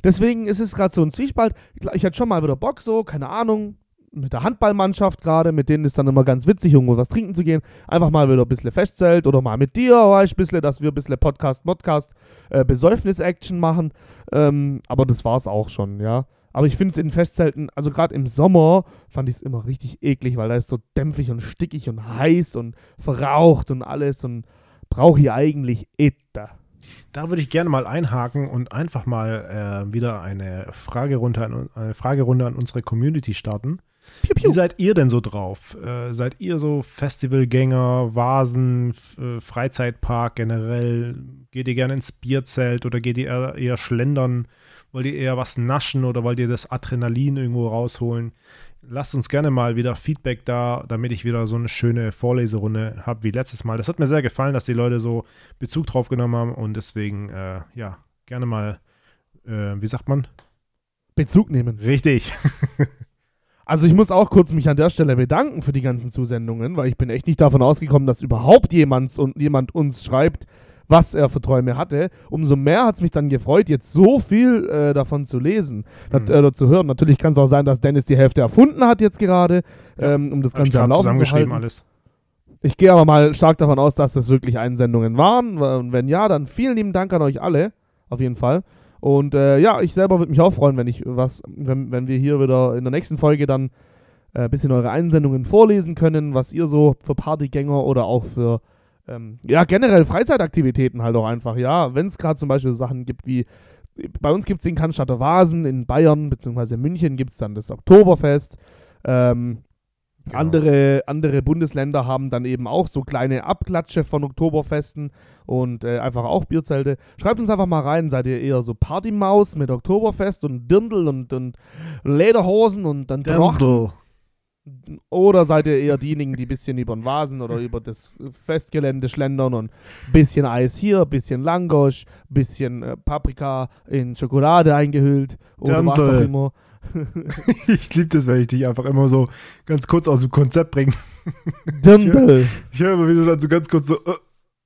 Deswegen ist es gerade so ein Zwiespalt. Ich hatte schon mal wieder Bock, so, keine Ahnung, mit der Handballmannschaft gerade, mit denen ist dann immer ganz witzig, irgendwo was trinken zu gehen. Einfach mal wieder ein bisschen Festzelt oder mal mit dir, weißt, ein bisschen, dass wir ein bisschen Podcast, Modcast, äh, Besäufnis-Action machen. Ähm, aber das war's auch schon, ja. Aber ich finde es in Festzelten, also gerade im Sommer, fand ich es immer richtig eklig, weil da ist so dämpfig und stickig und heiß und verraucht und alles und brauche ich eigentlich Ether. Da würde ich gerne mal einhaken und einfach mal äh, wieder eine Fragerunde, an, eine Fragerunde an unsere Community starten. Piu, piu. Wie seid ihr denn so drauf? Äh, seid ihr so Festivalgänger, Vasen, äh, Freizeitpark generell? Geht ihr gerne ins Bierzelt oder geht ihr eher, eher schlendern? Wollt ihr eher was naschen oder wollt ihr das Adrenalin irgendwo rausholen? Lasst uns gerne mal wieder Feedback da, damit ich wieder so eine schöne Vorleserunde habe wie letztes Mal. Das hat mir sehr gefallen, dass die Leute so Bezug drauf genommen haben und deswegen, äh, ja, gerne mal, äh, wie sagt man? Bezug nehmen. Richtig. <laughs> Also ich muss auch kurz mich an der Stelle bedanken für die ganzen Zusendungen, weil ich bin echt nicht davon ausgekommen, dass überhaupt jemand, jemand uns schreibt, was er für Träume hatte. Umso mehr hat es mich dann gefreut, jetzt so viel äh, davon zu lesen Hm. mhm. äh, oder zu hören. Natürlich kann es auch sein, dass Dennis die Hälfte erfunden hat jetzt gerade, Ja. ähm, um das Hab Ganze am Laufen zu halten. alles. Ich gehe aber mal stark davon aus, dass das wirklich Einsendungen waren. Und wenn ja, dann vielen lieben Dank an euch alle. Auf jeden Fall. Und äh, ja, ich selber würde mich auch freuen, wenn ich was, wenn, wenn wir hier wieder in der nächsten Folge dann äh, ein bisschen eure Einsendungen vorlesen können, was ihr so für Partygänger oder auch für ähm, ja, generell Freizeitaktivitäten halt auch einfach, ja. Wenn es gerade zum Beispiel Sachen gibt wie, bei uns gibt es den Cannstatter Vasen, in Bayern bzw. in München gibt es dann das Oktoberfest. Ähm, Genau. andere, andere Bundesländer haben dann eben auch so kleine Abklatsche von Oktoberfesten und äh, einfach auch Bierzelte. Schreibt uns einfach mal rein, seid ihr eher so Partymaus mit Oktoberfest und Dirndl und, und Lederhosen und dann Trochen? Oder seid ihr eher diejenigen, die ein bisschen über den Vasen oder über das Festgelände schlendern und ein bisschen Eis hier, ein bisschen Langosch, ein bisschen äh, Paprika in Schokolade eingehüllt oder was auch Dirndl. immer. <laughs> Ich liebe das, wenn ich dich einfach immer so ganz kurz aus dem Konzept bringe. <laughs> Dirndl. Ich höre immer wieder dann so ganz kurz so äh,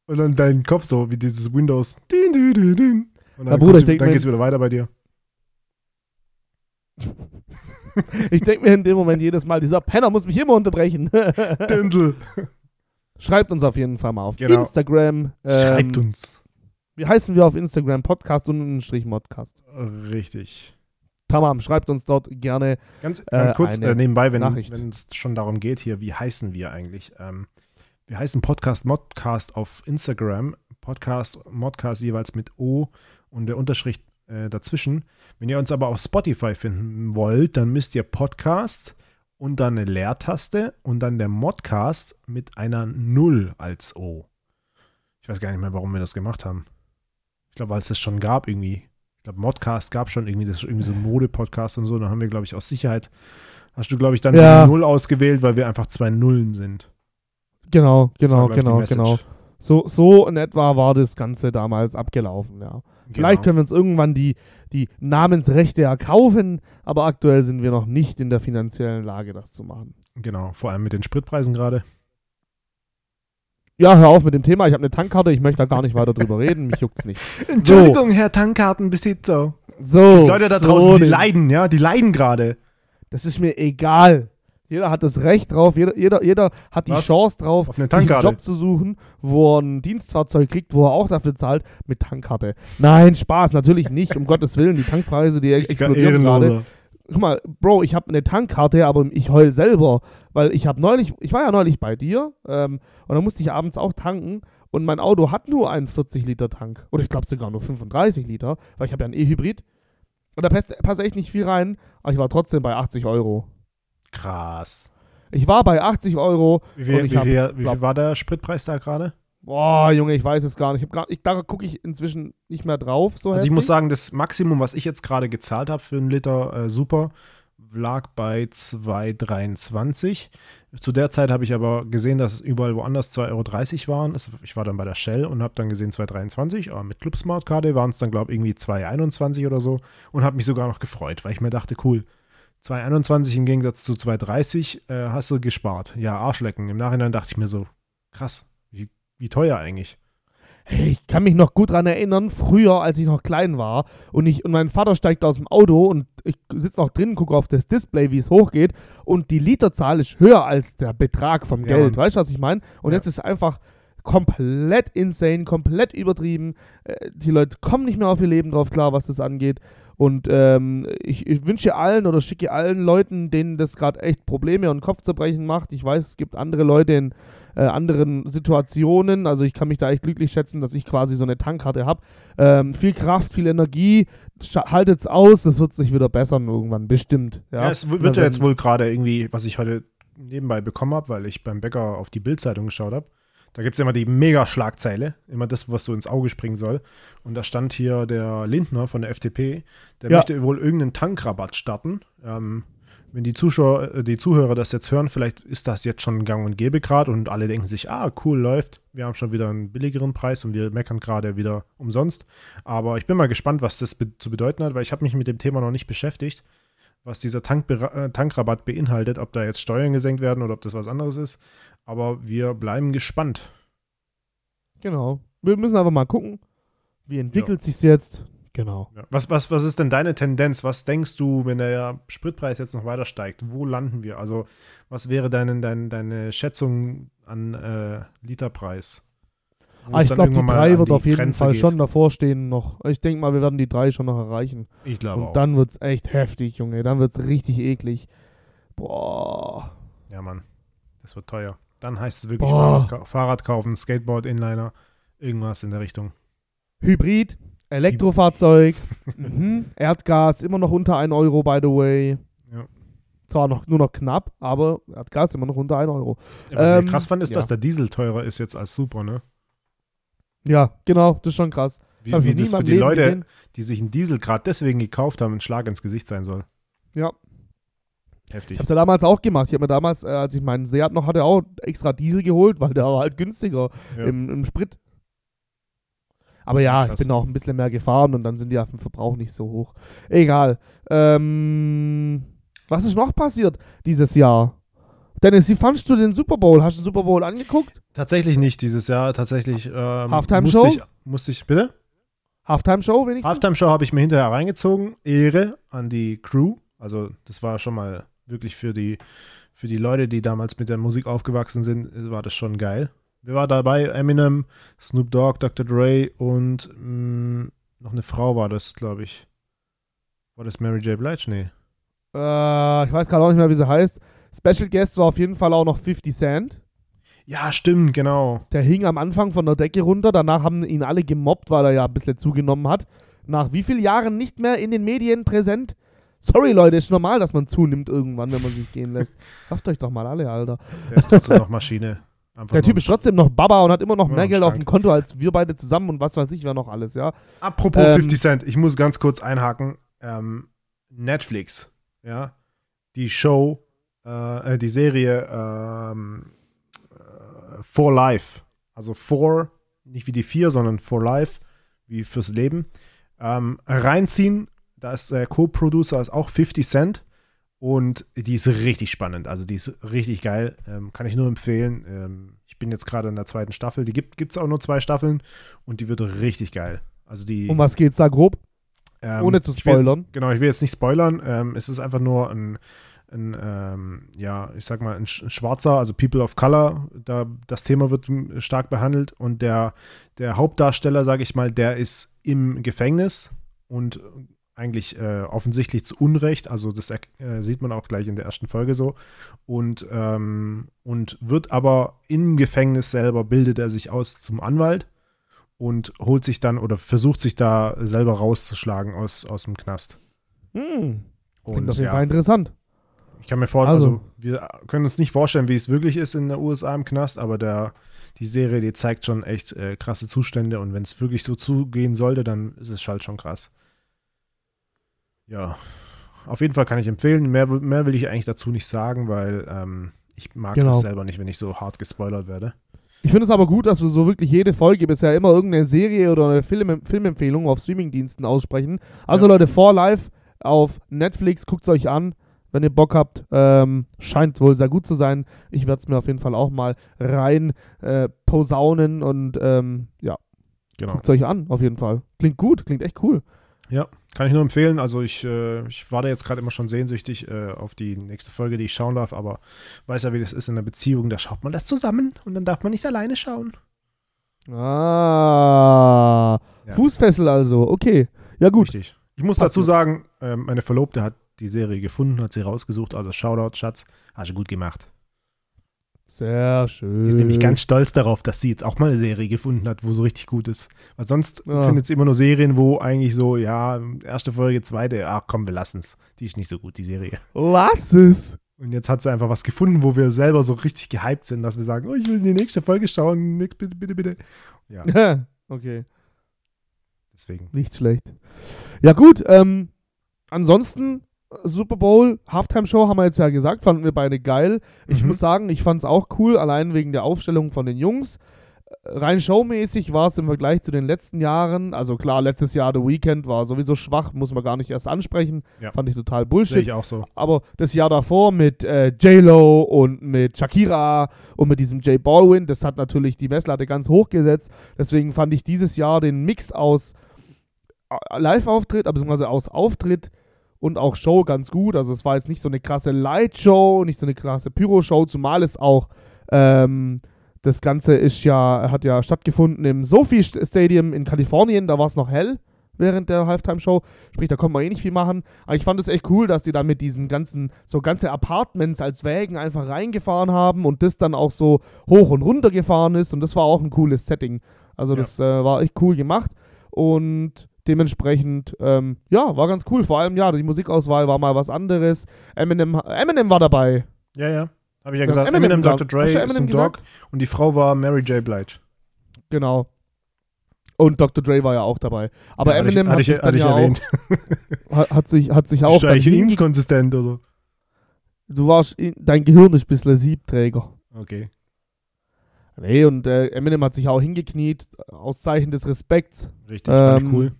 und dann deinen Kopf so wie dieses Windows. Din, din, din, din. Und dann, Bruder, kommst ich du, dann mir- geht's wieder weiter bei dir. <laughs> Ich denke mir in dem Moment jedes Mal, dieser Penner muss mich immer unterbrechen. Dindel. Schreibt uns auf jeden Fall mal auf Genau. Instagram. Ähm, Schreibt uns. Wie heißen wir auf Instagram? Podcast und Strich Modcast. Richtig. Tamam, schreibt uns dort gerne. Ganz, ganz Äh, kurz äh, nebenbei, wenn es schon darum geht hier, wie heißen wir eigentlich? Ähm, wir heißen Podcast Modcast auf Instagram. Podcast Modcast jeweils mit O und der Unterstrich äh, dazwischen. Wenn ihr uns aber auf Spotify finden wollt, dann müsst ihr Podcast und dann eine Leertaste und dann der Modcast mit einer Null als O. Ich weiß gar nicht mehr, warum wir das gemacht haben. Ich glaube, weil es das schon gab irgendwie. Ich glaube, Modcast gab schon irgendwie, das ist irgendwie so ein Mode-Podcast und so. Da haben wir, glaube ich, aus Sicherheit, hast du, glaube ich, dann Ja. die Null ausgewählt, weil wir einfach zwei Nullen sind. Genau, genau, war, genau, Message. genau. So, so in etwa war das Ganze damals abgelaufen, ja. Vielleicht Genau. können wir uns irgendwann die, die Namensrechte erkaufen, aber aktuell sind wir noch nicht in der finanziellen Lage, das zu machen. Genau, vor allem mit den Spritpreisen gerade. Ja, hör auf mit dem Thema. Ich habe eine Tankkarte, ich möchte da gar nicht weiter drüber <laughs> reden. Mich juckt's nicht. Entschuldigung, Herr Tankkartenbesitzer. So. Die Leute da so draußen, die leiden, ja, die leiden gerade. Das ist mir egal. Jeder hat das Recht drauf, jeder, jeder, jeder hat die Was? Chance drauf, Auf eine sich einen. Job zu suchen, wo er ein Dienstfahrzeug kriegt, wo er auch dafür zahlt, mit Tankkarte. Nein, Spaß, natürlich nicht, um Gottes Willen. Die Tankpreise, die explodieren gerade. Guck mal, Bro, ich habe eine Tankkarte, aber ich heul selber, weil ich habe neulich, ich war ja neulich bei dir ähm, und dann musste ich abends auch tanken und mein Auto hat nur einen 40 Liter Tank oder ich glaube sogar nur 35 Liter, weil ich habe ja einen E-Hybrid und da passt, passt echt nicht viel rein, aber ich war trotzdem bei 80 Euro. Krass. Ich war bei 80 Euro. Wie viel, wie hab- viel, wie glaub- viel war der Spritpreis da gerade? Boah, Junge, ich weiß es gar nicht. Ich grad, ich, da gucke ich inzwischen nicht mehr drauf. So Also ich heftig. muss sagen, das Maximum, was ich jetzt gerade gezahlt habe für einen Liter äh, Super, lag bei 2,23. Zu der Zeit habe ich aber gesehen, dass es überall woanders 2,30 Euro waren. Ich war dann bei der Shell und habe dann gesehen 2,23. Aber mit Clubsmart-Karte waren es dann, glaube ich, irgendwie 2,21 oder so. Und habe mich sogar noch gefreut, weil ich mir dachte, cool, 2,21 im Gegensatz zu 2,30 äh, hast du gespart. Ja, Arschlecken. Im Nachhinein dachte ich mir so, krass, wie, teuer eigentlich. Hey, ich kann mich noch gut daran erinnern, früher, als ich noch klein war und, ich, und mein Vater steigt aus dem Auto und ich sitze noch drin, gucke auf das Display, wie es hochgeht und die Literzahl ist höher als der Betrag vom ja, Geld. Mann. Weißt du, was ich meine? Und ja. jetzt ist es einfach komplett insane, komplett übertrieben. Äh, die Leute kommen nicht mehr auf ihr Leben drauf klar, was das angeht. Und ähm, ich, ich, wünsche allen oder schicke allen Leuten, denen das gerade echt Probleme und Kopfzerbrechen macht. Ich weiß, es gibt andere Leute in äh, anderen Situationen. Also ich kann mich da echt glücklich schätzen, dass ich quasi so eine Tankkarte habe. Ähm, viel Kraft, viel Energie. Haltet es aus, das wird sich wieder bessern irgendwann, bestimmt. Ja, ja es wird ja jetzt wohl gerade irgendwie, was ich heute nebenbei bekommen habe, weil ich beim Bäcker auf die Bildzeitung geschaut habe. Da gibt es immer die Mega-Schlagzeile, immer das, was so ins Auge springen soll. Und da stand hier der Lindner von der FDP, der ja. möchte wohl irgendeinen Tankrabatt starten. Ähm, wenn die Zuschauer, äh, die Zuhörer das jetzt hören, vielleicht ist das jetzt schon gang und gäbe gerade und alle denken sich, ah, cool, läuft. Wir haben schon wieder einen billigeren Preis und wir meckern gerade wieder umsonst. Aber ich bin mal gespannt, was das be zu bedeuten hat, weil ich habe mich mit dem Thema noch nicht beschäftigt, was dieser Tank äh, Tankrabatt beinhaltet, ob da jetzt Steuern gesenkt werden oder ob das was anderes ist. Aber wir bleiben gespannt. Genau. Wir müssen einfach mal gucken, wie entwickelt ja. sich jetzt. Genau. Ja. Was, was, was ist denn deine Tendenz? Was denkst du, wenn der Spritpreis jetzt noch weiter steigt? Wo landen wir? Also, was wäre deine, deine, deine Schätzung an äh, Literpreis? Ah, ich glaube, die drei wird auf jeden Grenze Fall geht. schon davor stehen noch. Ich denke mal, wir werden die drei schon noch erreichen. Ich glaube auch. Und dann wird es echt heftig, Junge. Dann wird es richtig eklig. Boah. Ja, Mann. Das wird teuer. Dann heißt es wirklich Fahrrad, Fahrrad kaufen, Skateboard, Inliner, irgendwas in der Richtung. Hybrid. Elektrofahrzeug, mhm. Erdgas, immer noch unter 1 Euro, by the way. Ja. Zwar noch, nur noch knapp, aber Erdgas immer noch unter 1 Euro. Ja, was ähm, ich krass fand, ist, ja. dass der Diesel teurer ist jetzt als Super, ne? Ja, genau, das ist schon krass. Wie, wie das für die Leben Leute, gesehen. die sich einen Diesel gerade deswegen gekauft haben, ein Schlag ins Gesicht sein soll. Ja. Heftig. Ich hab's ja damals auch gemacht. Ich habe mir damals, äh, als ich meinen Seat noch hatte, auch extra Diesel geholt, weil der war halt günstiger ja. im, im Sprit. Aber ja, Krass. ich bin auch ein bisschen mehr gefahren und dann sind die auf dem Verbrauch nicht so hoch. Egal. Ähm, was ist noch passiert dieses Jahr? Dennis, wie fandest du den Super Bowl? Hast du den Super Bowl angeguckt? Tatsächlich nicht dieses Jahr. Tatsächlich ähm, Halftime-Show? Musste ich, musste ich, bitte? Halftime-Show wenigstens? Halftime-Show habe ich mir hinterher reingezogen. Ehre an die Crew. Also das war schon mal wirklich für die, für die Leute, die damals mit der Musik aufgewachsen sind, war das schon geil. Wer war dabei? Eminem, Snoop Dogg, Dr. Dre und mh, mm, noch eine Frau war das, glaube ich. War das Mary J. Blige? Nee. Äh, ich weiß gerade auch nicht mehr, wie sie heißt. Special Guest war auf jeden Fall auch noch 50 Cent. Ja, stimmt, genau. Der hing am Anfang von der Decke runter. Danach haben ihn alle gemobbt, weil er ja ein bisschen zugenommen hat. Nach wie vielen Jahren nicht mehr in den Medien präsent? Sorry, Leute, ist normal, dass man zunimmt irgendwann, wenn man sich gehen lässt. <laughs> Rafft euch doch mal alle, Alter. Der ist trotzdem noch Maschine. Einfach der Typ ist trotzdem noch Baba und hat immer noch mehr Geld auf dem Konto als wir beide zusammen und was weiß ich, wer noch alles, ja. Apropos ähm, 50 Cent, ich muss ganz kurz einhaken. Ähm, Netflix, ja, die Show, äh, äh die Serie ähm, äh, For Life, also For, nicht wie die vier, sondern For Life, wie fürs Leben, ähm, reinziehen. Da ist der Co-Producer ist auch 50 Cent. Und die ist richtig spannend. Also die ist richtig geil. Ähm, kann ich nur empfehlen. Ähm, ich bin jetzt gerade in der zweiten Staffel. Die gibt es auch nur zwei Staffeln und die wird richtig geil. Also die. Um was geht's da grob? Ähm, Ohne zu spoilern. Will, genau, ich will jetzt nicht spoilern. Ähm, es ist einfach nur ein, ein ähm, ja, ich sag mal, ein, ein, schwarzer, also People of Color. Da, das Thema wird stark behandelt und der, der Hauptdarsteller, sage ich mal, der ist im Gefängnis und eigentlich äh, offensichtlich zu Unrecht, also das äh, sieht man auch gleich in der ersten Folge so, und, ähm, und wird aber im Gefängnis selber, bildet er sich aus zum Anwalt und holt sich dann oder versucht sich da selber rauszuschlagen aus, aus dem Knast. Hm. Klingt auf jeden ja, interessant. Ich kann mir vorstellen, also. also. wir können uns nicht vorstellen, wie es wirklich ist in der USA im Knast, aber der, die Serie, die zeigt schon echt äh, krasse Zustände und wenn es wirklich so zugehen sollte, dann ist es halt schon krass. Ja. auf jeden Fall kann ich empfehlen. Mehr, mehr will ich eigentlich dazu nicht sagen, weil ähm, ich mag Genau. das selber nicht, wenn ich so hart gespoilert werde. Ich finde es aber gut, dass wir so wirklich jede Folge bisher immer irgendeine Serie oder eine Film Filmempfehlung auf Streamingdiensten aussprechen. Also Ja. Leute, For Life auf Netflix, guckt es euch an, wenn ihr Bock habt. Ähm, scheint wohl sehr gut zu sein. Ich werde es mir auf jeden Fall auch mal rein äh, posaunen und ähm, ja, Genau. guckt es euch an, auf jeden Fall. Klingt gut, klingt echt cool. Kann ich nur empfehlen. Also ich, äh, ich warte jetzt gerade immer schon sehnsüchtig äh, auf die nächste Folge, die ich schauen darf, aber weiß ja, wie das ist in einer Beziehung. Da schaut man das zusammen und dann darf man nicht alleine schauen. Ah, Ja. Fußfessel also, okay. Ja gut, Richtig. Ich muss Passt dazu sagen, ähm, meine Verlobte hat die Serie gefunden, hat sie rausgesucht. Also Shoutout, Schatz. Hast du gut gemacht. Sehr schön. Die ist nämlich ganz stolz darauf, dass sie jetzt auch mal eine Serie gefunden hat, wo so richtig gut ist. Weil sonst Ja. findet sie immer nur Serien, wo eigentlich so, ja, erste Folge, zweite, ach komm, wir lassen's. Die ist nicht so gut, die Serie. Lass es. Und jetzt hat sie einfach was gefunden, wo wir selber so richtig gehypt sind, dass wir sagen, oh, ich will in die nächste Folge schauen, nix, bitte, bitte, bitte. <laughs> Ja, okay. deswegen. Nicht schlecht. Ja, gut. Ähm, ansonsten, Super Bowl, Halftime-Show haben wir jetzt ja gesagt, fanden wir beide geil. Ich Mhm. muss sagen, ich fand es auch cool, allein wegen der Aufstellung von den Jungs. Äh, Rein showmäßig war es im Vergleich zu den letzten Jahren, also klar, letztes Jahr The Weekend war sowieso schwach, muss man gar nicht erst ansprechen. Ja. Fand ich total Sehe Bullshit. ich auch so. Aber das Jahr davor mit äh, J-Lo und mit Shakira und mit diesem J Baldwin, das hat natürlich die Messlatte ganz hoch gesetzt. Deswegen fand ich dieses Jahr den Mix aus äh, Live-Auftritt, beziehungsweise aus Auftritt und auch Show ganz gut. Also es war jetzt nicht so eine krasse Light-Show, nicht so eine krasse Pyro-Show, zumal es auch ähm, das Ganze ist ja, hat ja stattgefunden im Sophie Stadium in Kalifornien, da war es noch hell während der Halftime-Show. Sprich, da konnte man eh nicht viel machen. Aber ich fand es echt cool, dass die dann mit diesen ganzen, so ganze Apartments als Wägen einfach reingefahren haben und das dann auch so hoch und runter gefahren ist. Und das war auch ein cooles Setting. Also Ja. das äh, war echt cool gemacht. Und dementsprechend, ähm, ja, war ganz cool. Vor allem, ja, die Musikauswahl war mal was anderes. Eminem, Eminem war dabei. Ja, ja. Habe ich ja Ja, gesagt. Eminem Eminem. Dr. Dre, Eminem Snoop Dogg gesagt? und die Frau war Mary J. Blige. Genau. Und Dr. Dre war ja auch dabei. Aber Ja, hatte Eminem ich, hatte ich, hat, sich hatte dann ich ja erwähnt. <laughs> Auch, hat, hat sich, hat sich auch dann eigentlich inkonsistent oder? Du warst, in, dein Gehirn ist ein bisschen Siebträger. Okay. Nee, und äh, Eminem hat sich auch hingekniet, aus Zeichen des Respekts. Richtig, ich Ähm, cool.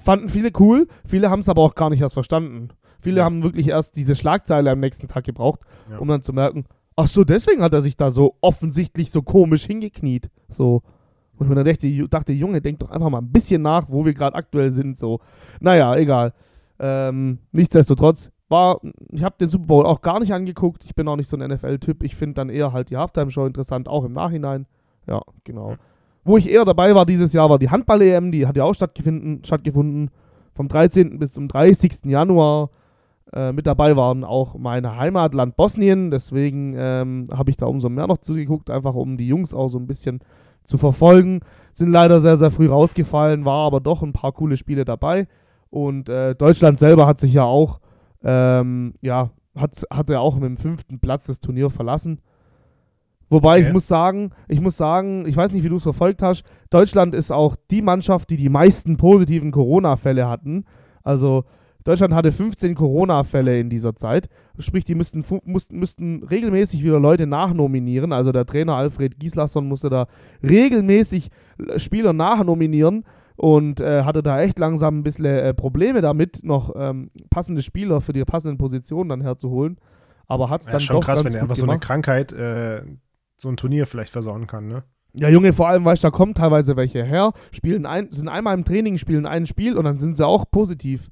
Fanden viele cool, viele haben es aber auch gar nicht erst verstanden. Viele Ja. haben wirklich erst diese Schlagzeile am nächsten Tag gebraucht, Ja. um dann zu merken, ach so, deswegen hat er sich da so offensichtlich so komisch hingekniet. So. Und ich mir dann dachte, dachte, Junge, denk doch einfach mal ein bisschen nach, wo wir gerade aktuell sind. So. Naja, egal. Ähm, nichtsdestotrotz war, ich habe den Super Bowl auch gar nicht angeguckt. Ich bin auch nicht so ein NFL-Typ. Ich finde dann eher halt die Halftime-Show interessant, auch im Nachhinein. Ja, genau. Wo ich eher dabei war dieses Jahr, war die Handball-EM. Die hat ja auch stattgefunden, stattgefunden vom 13. bis zum 30. Januar. Äh, mit dabei waren auch mein Heimatland Bosnien. Deswegen ähm, habe ich da umso mehr noch zugeguckt, einfach um die Jungs auch so ein bisschen zu verfolgen. Sind leider sehr, sehr früh rausgefallen, war aber doch ein paar coole Spiele dabei. Und äh, Deutschland selber hat sich ja auch, ähm, ja, hat, hat ja auch mit dem fünften Platz das Turnier verlassen. Wobei Okay. ich muss sagen, ich muss sagen, ich weiß nicht, wie du es verfolgt hast, Deutschland ist auch die Mannschaft, die die meisten positiven Corona-Fälle hatten. Also Deutschland hatte 15 Corona-Fälle in dieser Zeit. Sprich, die müssten, mussten, müssten regelmäßig wieder Leute nachnominieren. Also der Trainer Alfred Gislason musste da regelmäßig Spieler nachnominieren und äh, hatte da echt langsam ein bisschen äh, Probleme damit, noch ähm, passende Spieler für die passenden Positionen dann herzuholen. Aber hat es Ja, dann ist schon doch krass, wenn er einfach so eine gemacht. Krankheit äh, so ein Turnier vielleicht versauen kann, ne? Ja, Junge, vor allem, weißt du, da kommen teilweise welche her, spielen ein, sind einmal im Training, spielen ein Spiel und dann sind sie auch positiv.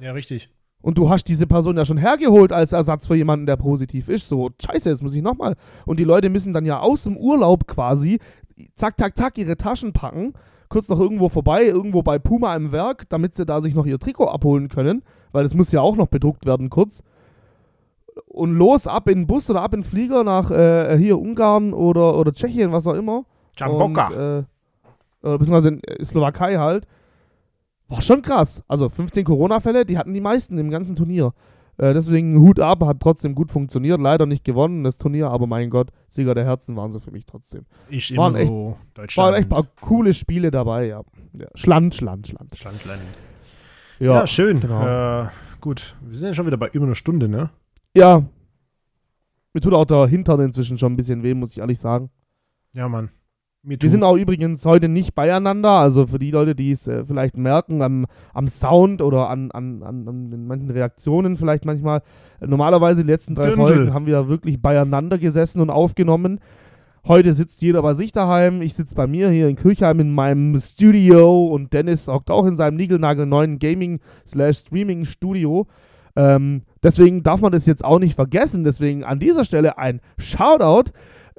Ja, richtig. Und du hast diese Person ja schon hergeholt als Ersatz für jemanden, der positiv ist. So, scheiße, jetzt muss ich nochmal. Und die Leute müssen dann ja aus dem Urlaub quasi, zack, zack, zack, ihre Taschen packen, kurz noch irgendwo vorbei, irgendwo bei Puma im Werk, damit sie da sich noch ihr Trikot abholen können, weil das muss ja auch noch bedruckt werden kurz. Und los, ab in den Bus oder ab in den Flieger nach äh, hier Ungarn oder, oder Tschechien, was auch immer. Chamboka. Und, äh, oder beziehungsweise in äh, Slowakei halt. War schon krass. Also 15 Corona-Fälle, die hatten die meisten im ganzen Turnier. Äh, deswegen Hut ab, hat trotzdem gut funktioniert. Leider nicht gewonnen, das Turnier, aber mein Gott, Sieger der Herzen waren sie für mich trotzdem. ich waren immer echt- so Deutschland. Waren echt ein paar coole Spiele dabei, ja. ja. Schland, Schland, Schland. Schland, Schland. Ja, Ja, schön. genau. Äh, gut. Wir sind ja schon wieder bei über einer Stunde, ne? Ja. Mir tut auch der Hintern inzwischen schon ein bisschen weh, muss ich ehrlich sagen. Ja, Mann. Wir sind auch übrigens heute nicht beieinander, also für die Leute, die es äh, vielleicht merken, am, am Sound oder an, an, an, an manchen Reaktionen vielleicht manchmal. Normalerweise die letzten drei Dündel. Folgen haben wir wirklich beieinander gesessen und aufgenommen. Heute sitzt jeder bei sich daheim. Ich sitze bei mir hier in Kirchheim in meinem Studio und Dennis hockt auch in seinem niegelnagelneuen Gaming-Streaming-Studio. Ähm, deswegen darf man das jetzt auch nicht vergessen. Deswegen an dieser Stelle ein Shoutout.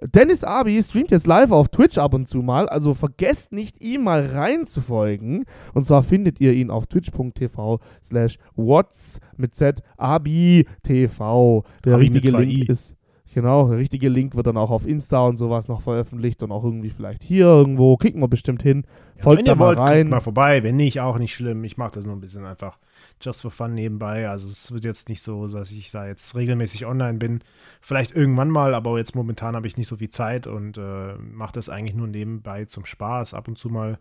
Dennis Abi streamt jetzt live auf Twitch ab und zu mal, also vergesst nicht, ihm mal reinzufolgen. Und zwar findet ihr ihn auf twitch.tv slash what's mit Z Abi TV. Der Abi richtige Link I. ist, genau, der richtige Link wird dann auch auf Insta und sowas noch veröffentlicht und auch irgendwie vielleicht hier irgendwo. Kriegen wir bestimmt hin. Ja, Folgt wenn ihr mal wollt, rein. mal vorbei. Wenn nicht, auch nicht schlimm. Ich mache das nur ein bisschen einfach just for fun nebenbei. Also es wird jetzt nicht so, dass ich da jetzt regelmäßig online bin. Vielleicht irgendwann mal, aber jetzt momentan habe ich nicht so viel Zeit und äh, mache das eigentlich nur nebenbei zum Spaß. Ab und zu mal,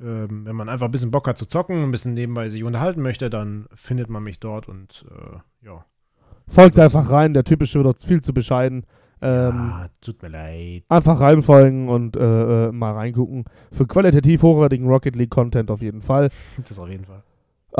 ähm, wenn man einfach ein bisschen Bock hat zu zocken, ein bisschen nebenbei sich unterhalten möchte, dann findet man mich dort und äh, ja. Folgt das- einfach rein. Der Typ ist schon wieder viel zu bescheiden. Ähm, ah, tut mir leid. Einfach reinfolgen und äh, äh, mal reingucken. Für qualitativ hochwertigen Rocket League Content auf jeden Fall. <laughs> Das auf jeden Fall.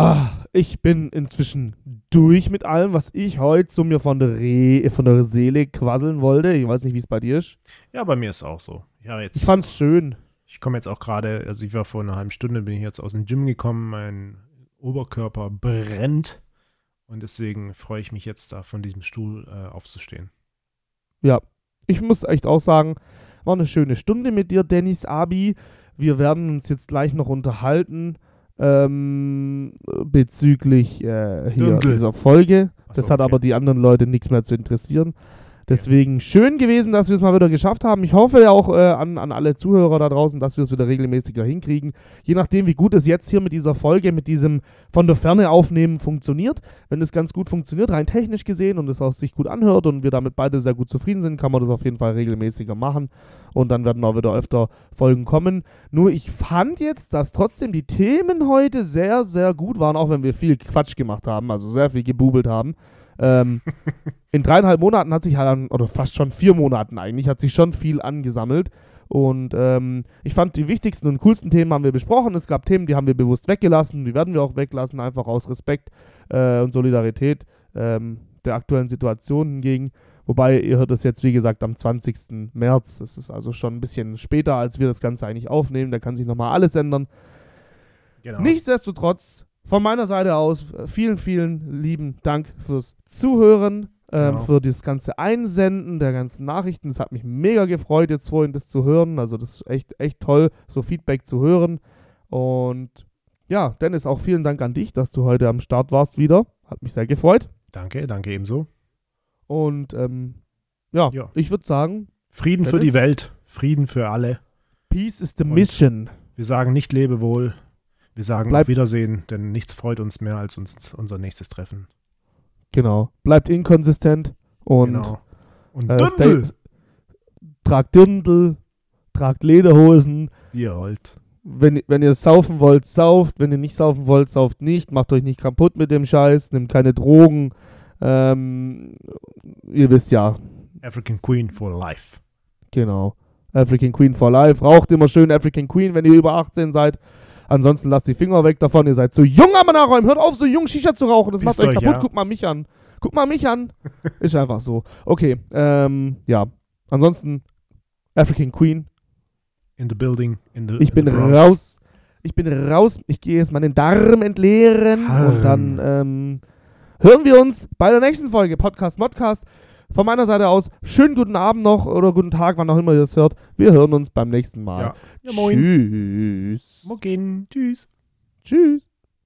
Ah, ich bin inzwischen durch mit allem, was ich heute so mir von der, Re von der Seele quasseln wollte. Ich weiß nicht, wie es bei dir ist. Ja, bei mir ist auch so. Ja, jetzt. Ich fand's schön. Ich komme jetzt auch gerade, also ich war vor einer halben Stunde, bin ich jetzt aus dem Gym gekommen, mein Oberkörper brennt und deswegen freue ich mich jetzt da von diesem Stuhl äh, aufzustehen. Ja, ich muss echt auch sagen, war eine schöne Stunde mit dir, Dennis Abi. Wir werden uns jetzt gleich noch unterhalten ähm, bezüglich äh, hier dieser Folge. Ach Das so, hat okay. aber die anderen Leute nichts mehr zu interessieren. Deswegen schön gewesen, dass wir es mal wieder geschafft haben. Ich hoffe ja auch äh, an, an alle Zuhörer da draußen, dass wir es wieder regelmäßiger hinkriegen. Je nachdem, wie gut es jetzt hier mit dieser Folge, mit diesem von der Ferne aufnehmen funktioniert. Wenn es ganz gut funktioniert, rein technisch gesehen und es auch sich gut anhört und wir damit beide sehr gut zufrieden sind, kann man das auf jeden Fall regelmäßiger machen. Und dann werden auch wieder öfter Folgen kommen. Nur ich fand jetzt, dass trotzdem die Themen heute sehr, sehr gut waren, auch wenn wir viel Quatsch gemacht haben, also sehr viel gebubelt haben. Ähm, <laughs> in dreieinhalb Monaten hat sich halt, an- oder fast schon vier Monaten eigentlich, hat sich schon viel angesammelt. Und ähm, ich fand, die wichtigsten und coolsten Themen haben wir besprochen. Es gab Themen, die haben wir bewusst weggelassen, die werden wir auch weglassen, einfach aus Respekt äh, und Solidarität ähm, der aktuellen Situation hingegen. Wobei, ihr hört es jetzt, wie gesagt, am 20. März. Das ist also schon ein bisschen später, als wir das Ganze eigentlich aufnehmen. Da kann sich nochmal alles ändern. Genau. Nichtsdestotrotz, von meiner Seite aus, äh, vielen, vielen lieben Dank fürs Zuhören, ähm, Genau. für das ganze Einsenden der ganzen Nachrichten. Es hat mich mega gefreut, jetzt vorhin das zu hören. Also, das ist echt, echt toll, so Feedback zu hören. Und ja, Dennis, auch vielen Dank an dich, dass du heute am Start warst wieder. Hat mich sehr gefreut. Danke, danke ebenso. Und ähm, ja, Ja. ich würde sagen, Frieden für Dennis? die Welt, Frieden für alle. Peace is the Und- mission. Wir sagen nicht Lebewohl, wir sagen Bleib- auf Wiedersehen, denn nichts freut uns mehr als uns unser nächstes Treffen. Genau. Bleibt inkonsistent und genau. Und äh, Dündel, stay- tragt Dirndl, tragt Lederhosen. wie ihr wollt. Wenn, wenn ihr saufen wollt, sauft. Wenn ihr nicht saufen wollt, sauft nicht. Macht euch nicht kaputt mit dem Scheiß. Nehmt keine Drogen. Ähm, ihr wisst ja, African Queen for life. genau. African Queen for Life. Raucht immer schön African Queen, wenn ihr über 18 seid. Ansonsten lasst die Finger weg davon. Ihr seid zu jung am Nachräumen. Hört auf, so jung Shisha zu rauchen. Das Wisst macht euch kaputt. ja. Guckt mal mich an. Guckt mal mich an. <laughs> Ist einfach so. Okay, ähm, ja. Ansonsten African Queen. In the building, in the Ich in bin raus. Ich bin raus. Ich gehe jetzt meinen Darm entleeren. Harm. Und dann ähm, hören wir uns bei der nächsten Folge Podcast Modcast. Von meiner Seite aus, schönen guten Abend noch oder guten Tag, wann auch immer ihr das hört. Wir hören uns beim nächsten Mal. Ja. Ja, moin. Tschüss. Morgen. Tschüss. Tschüss.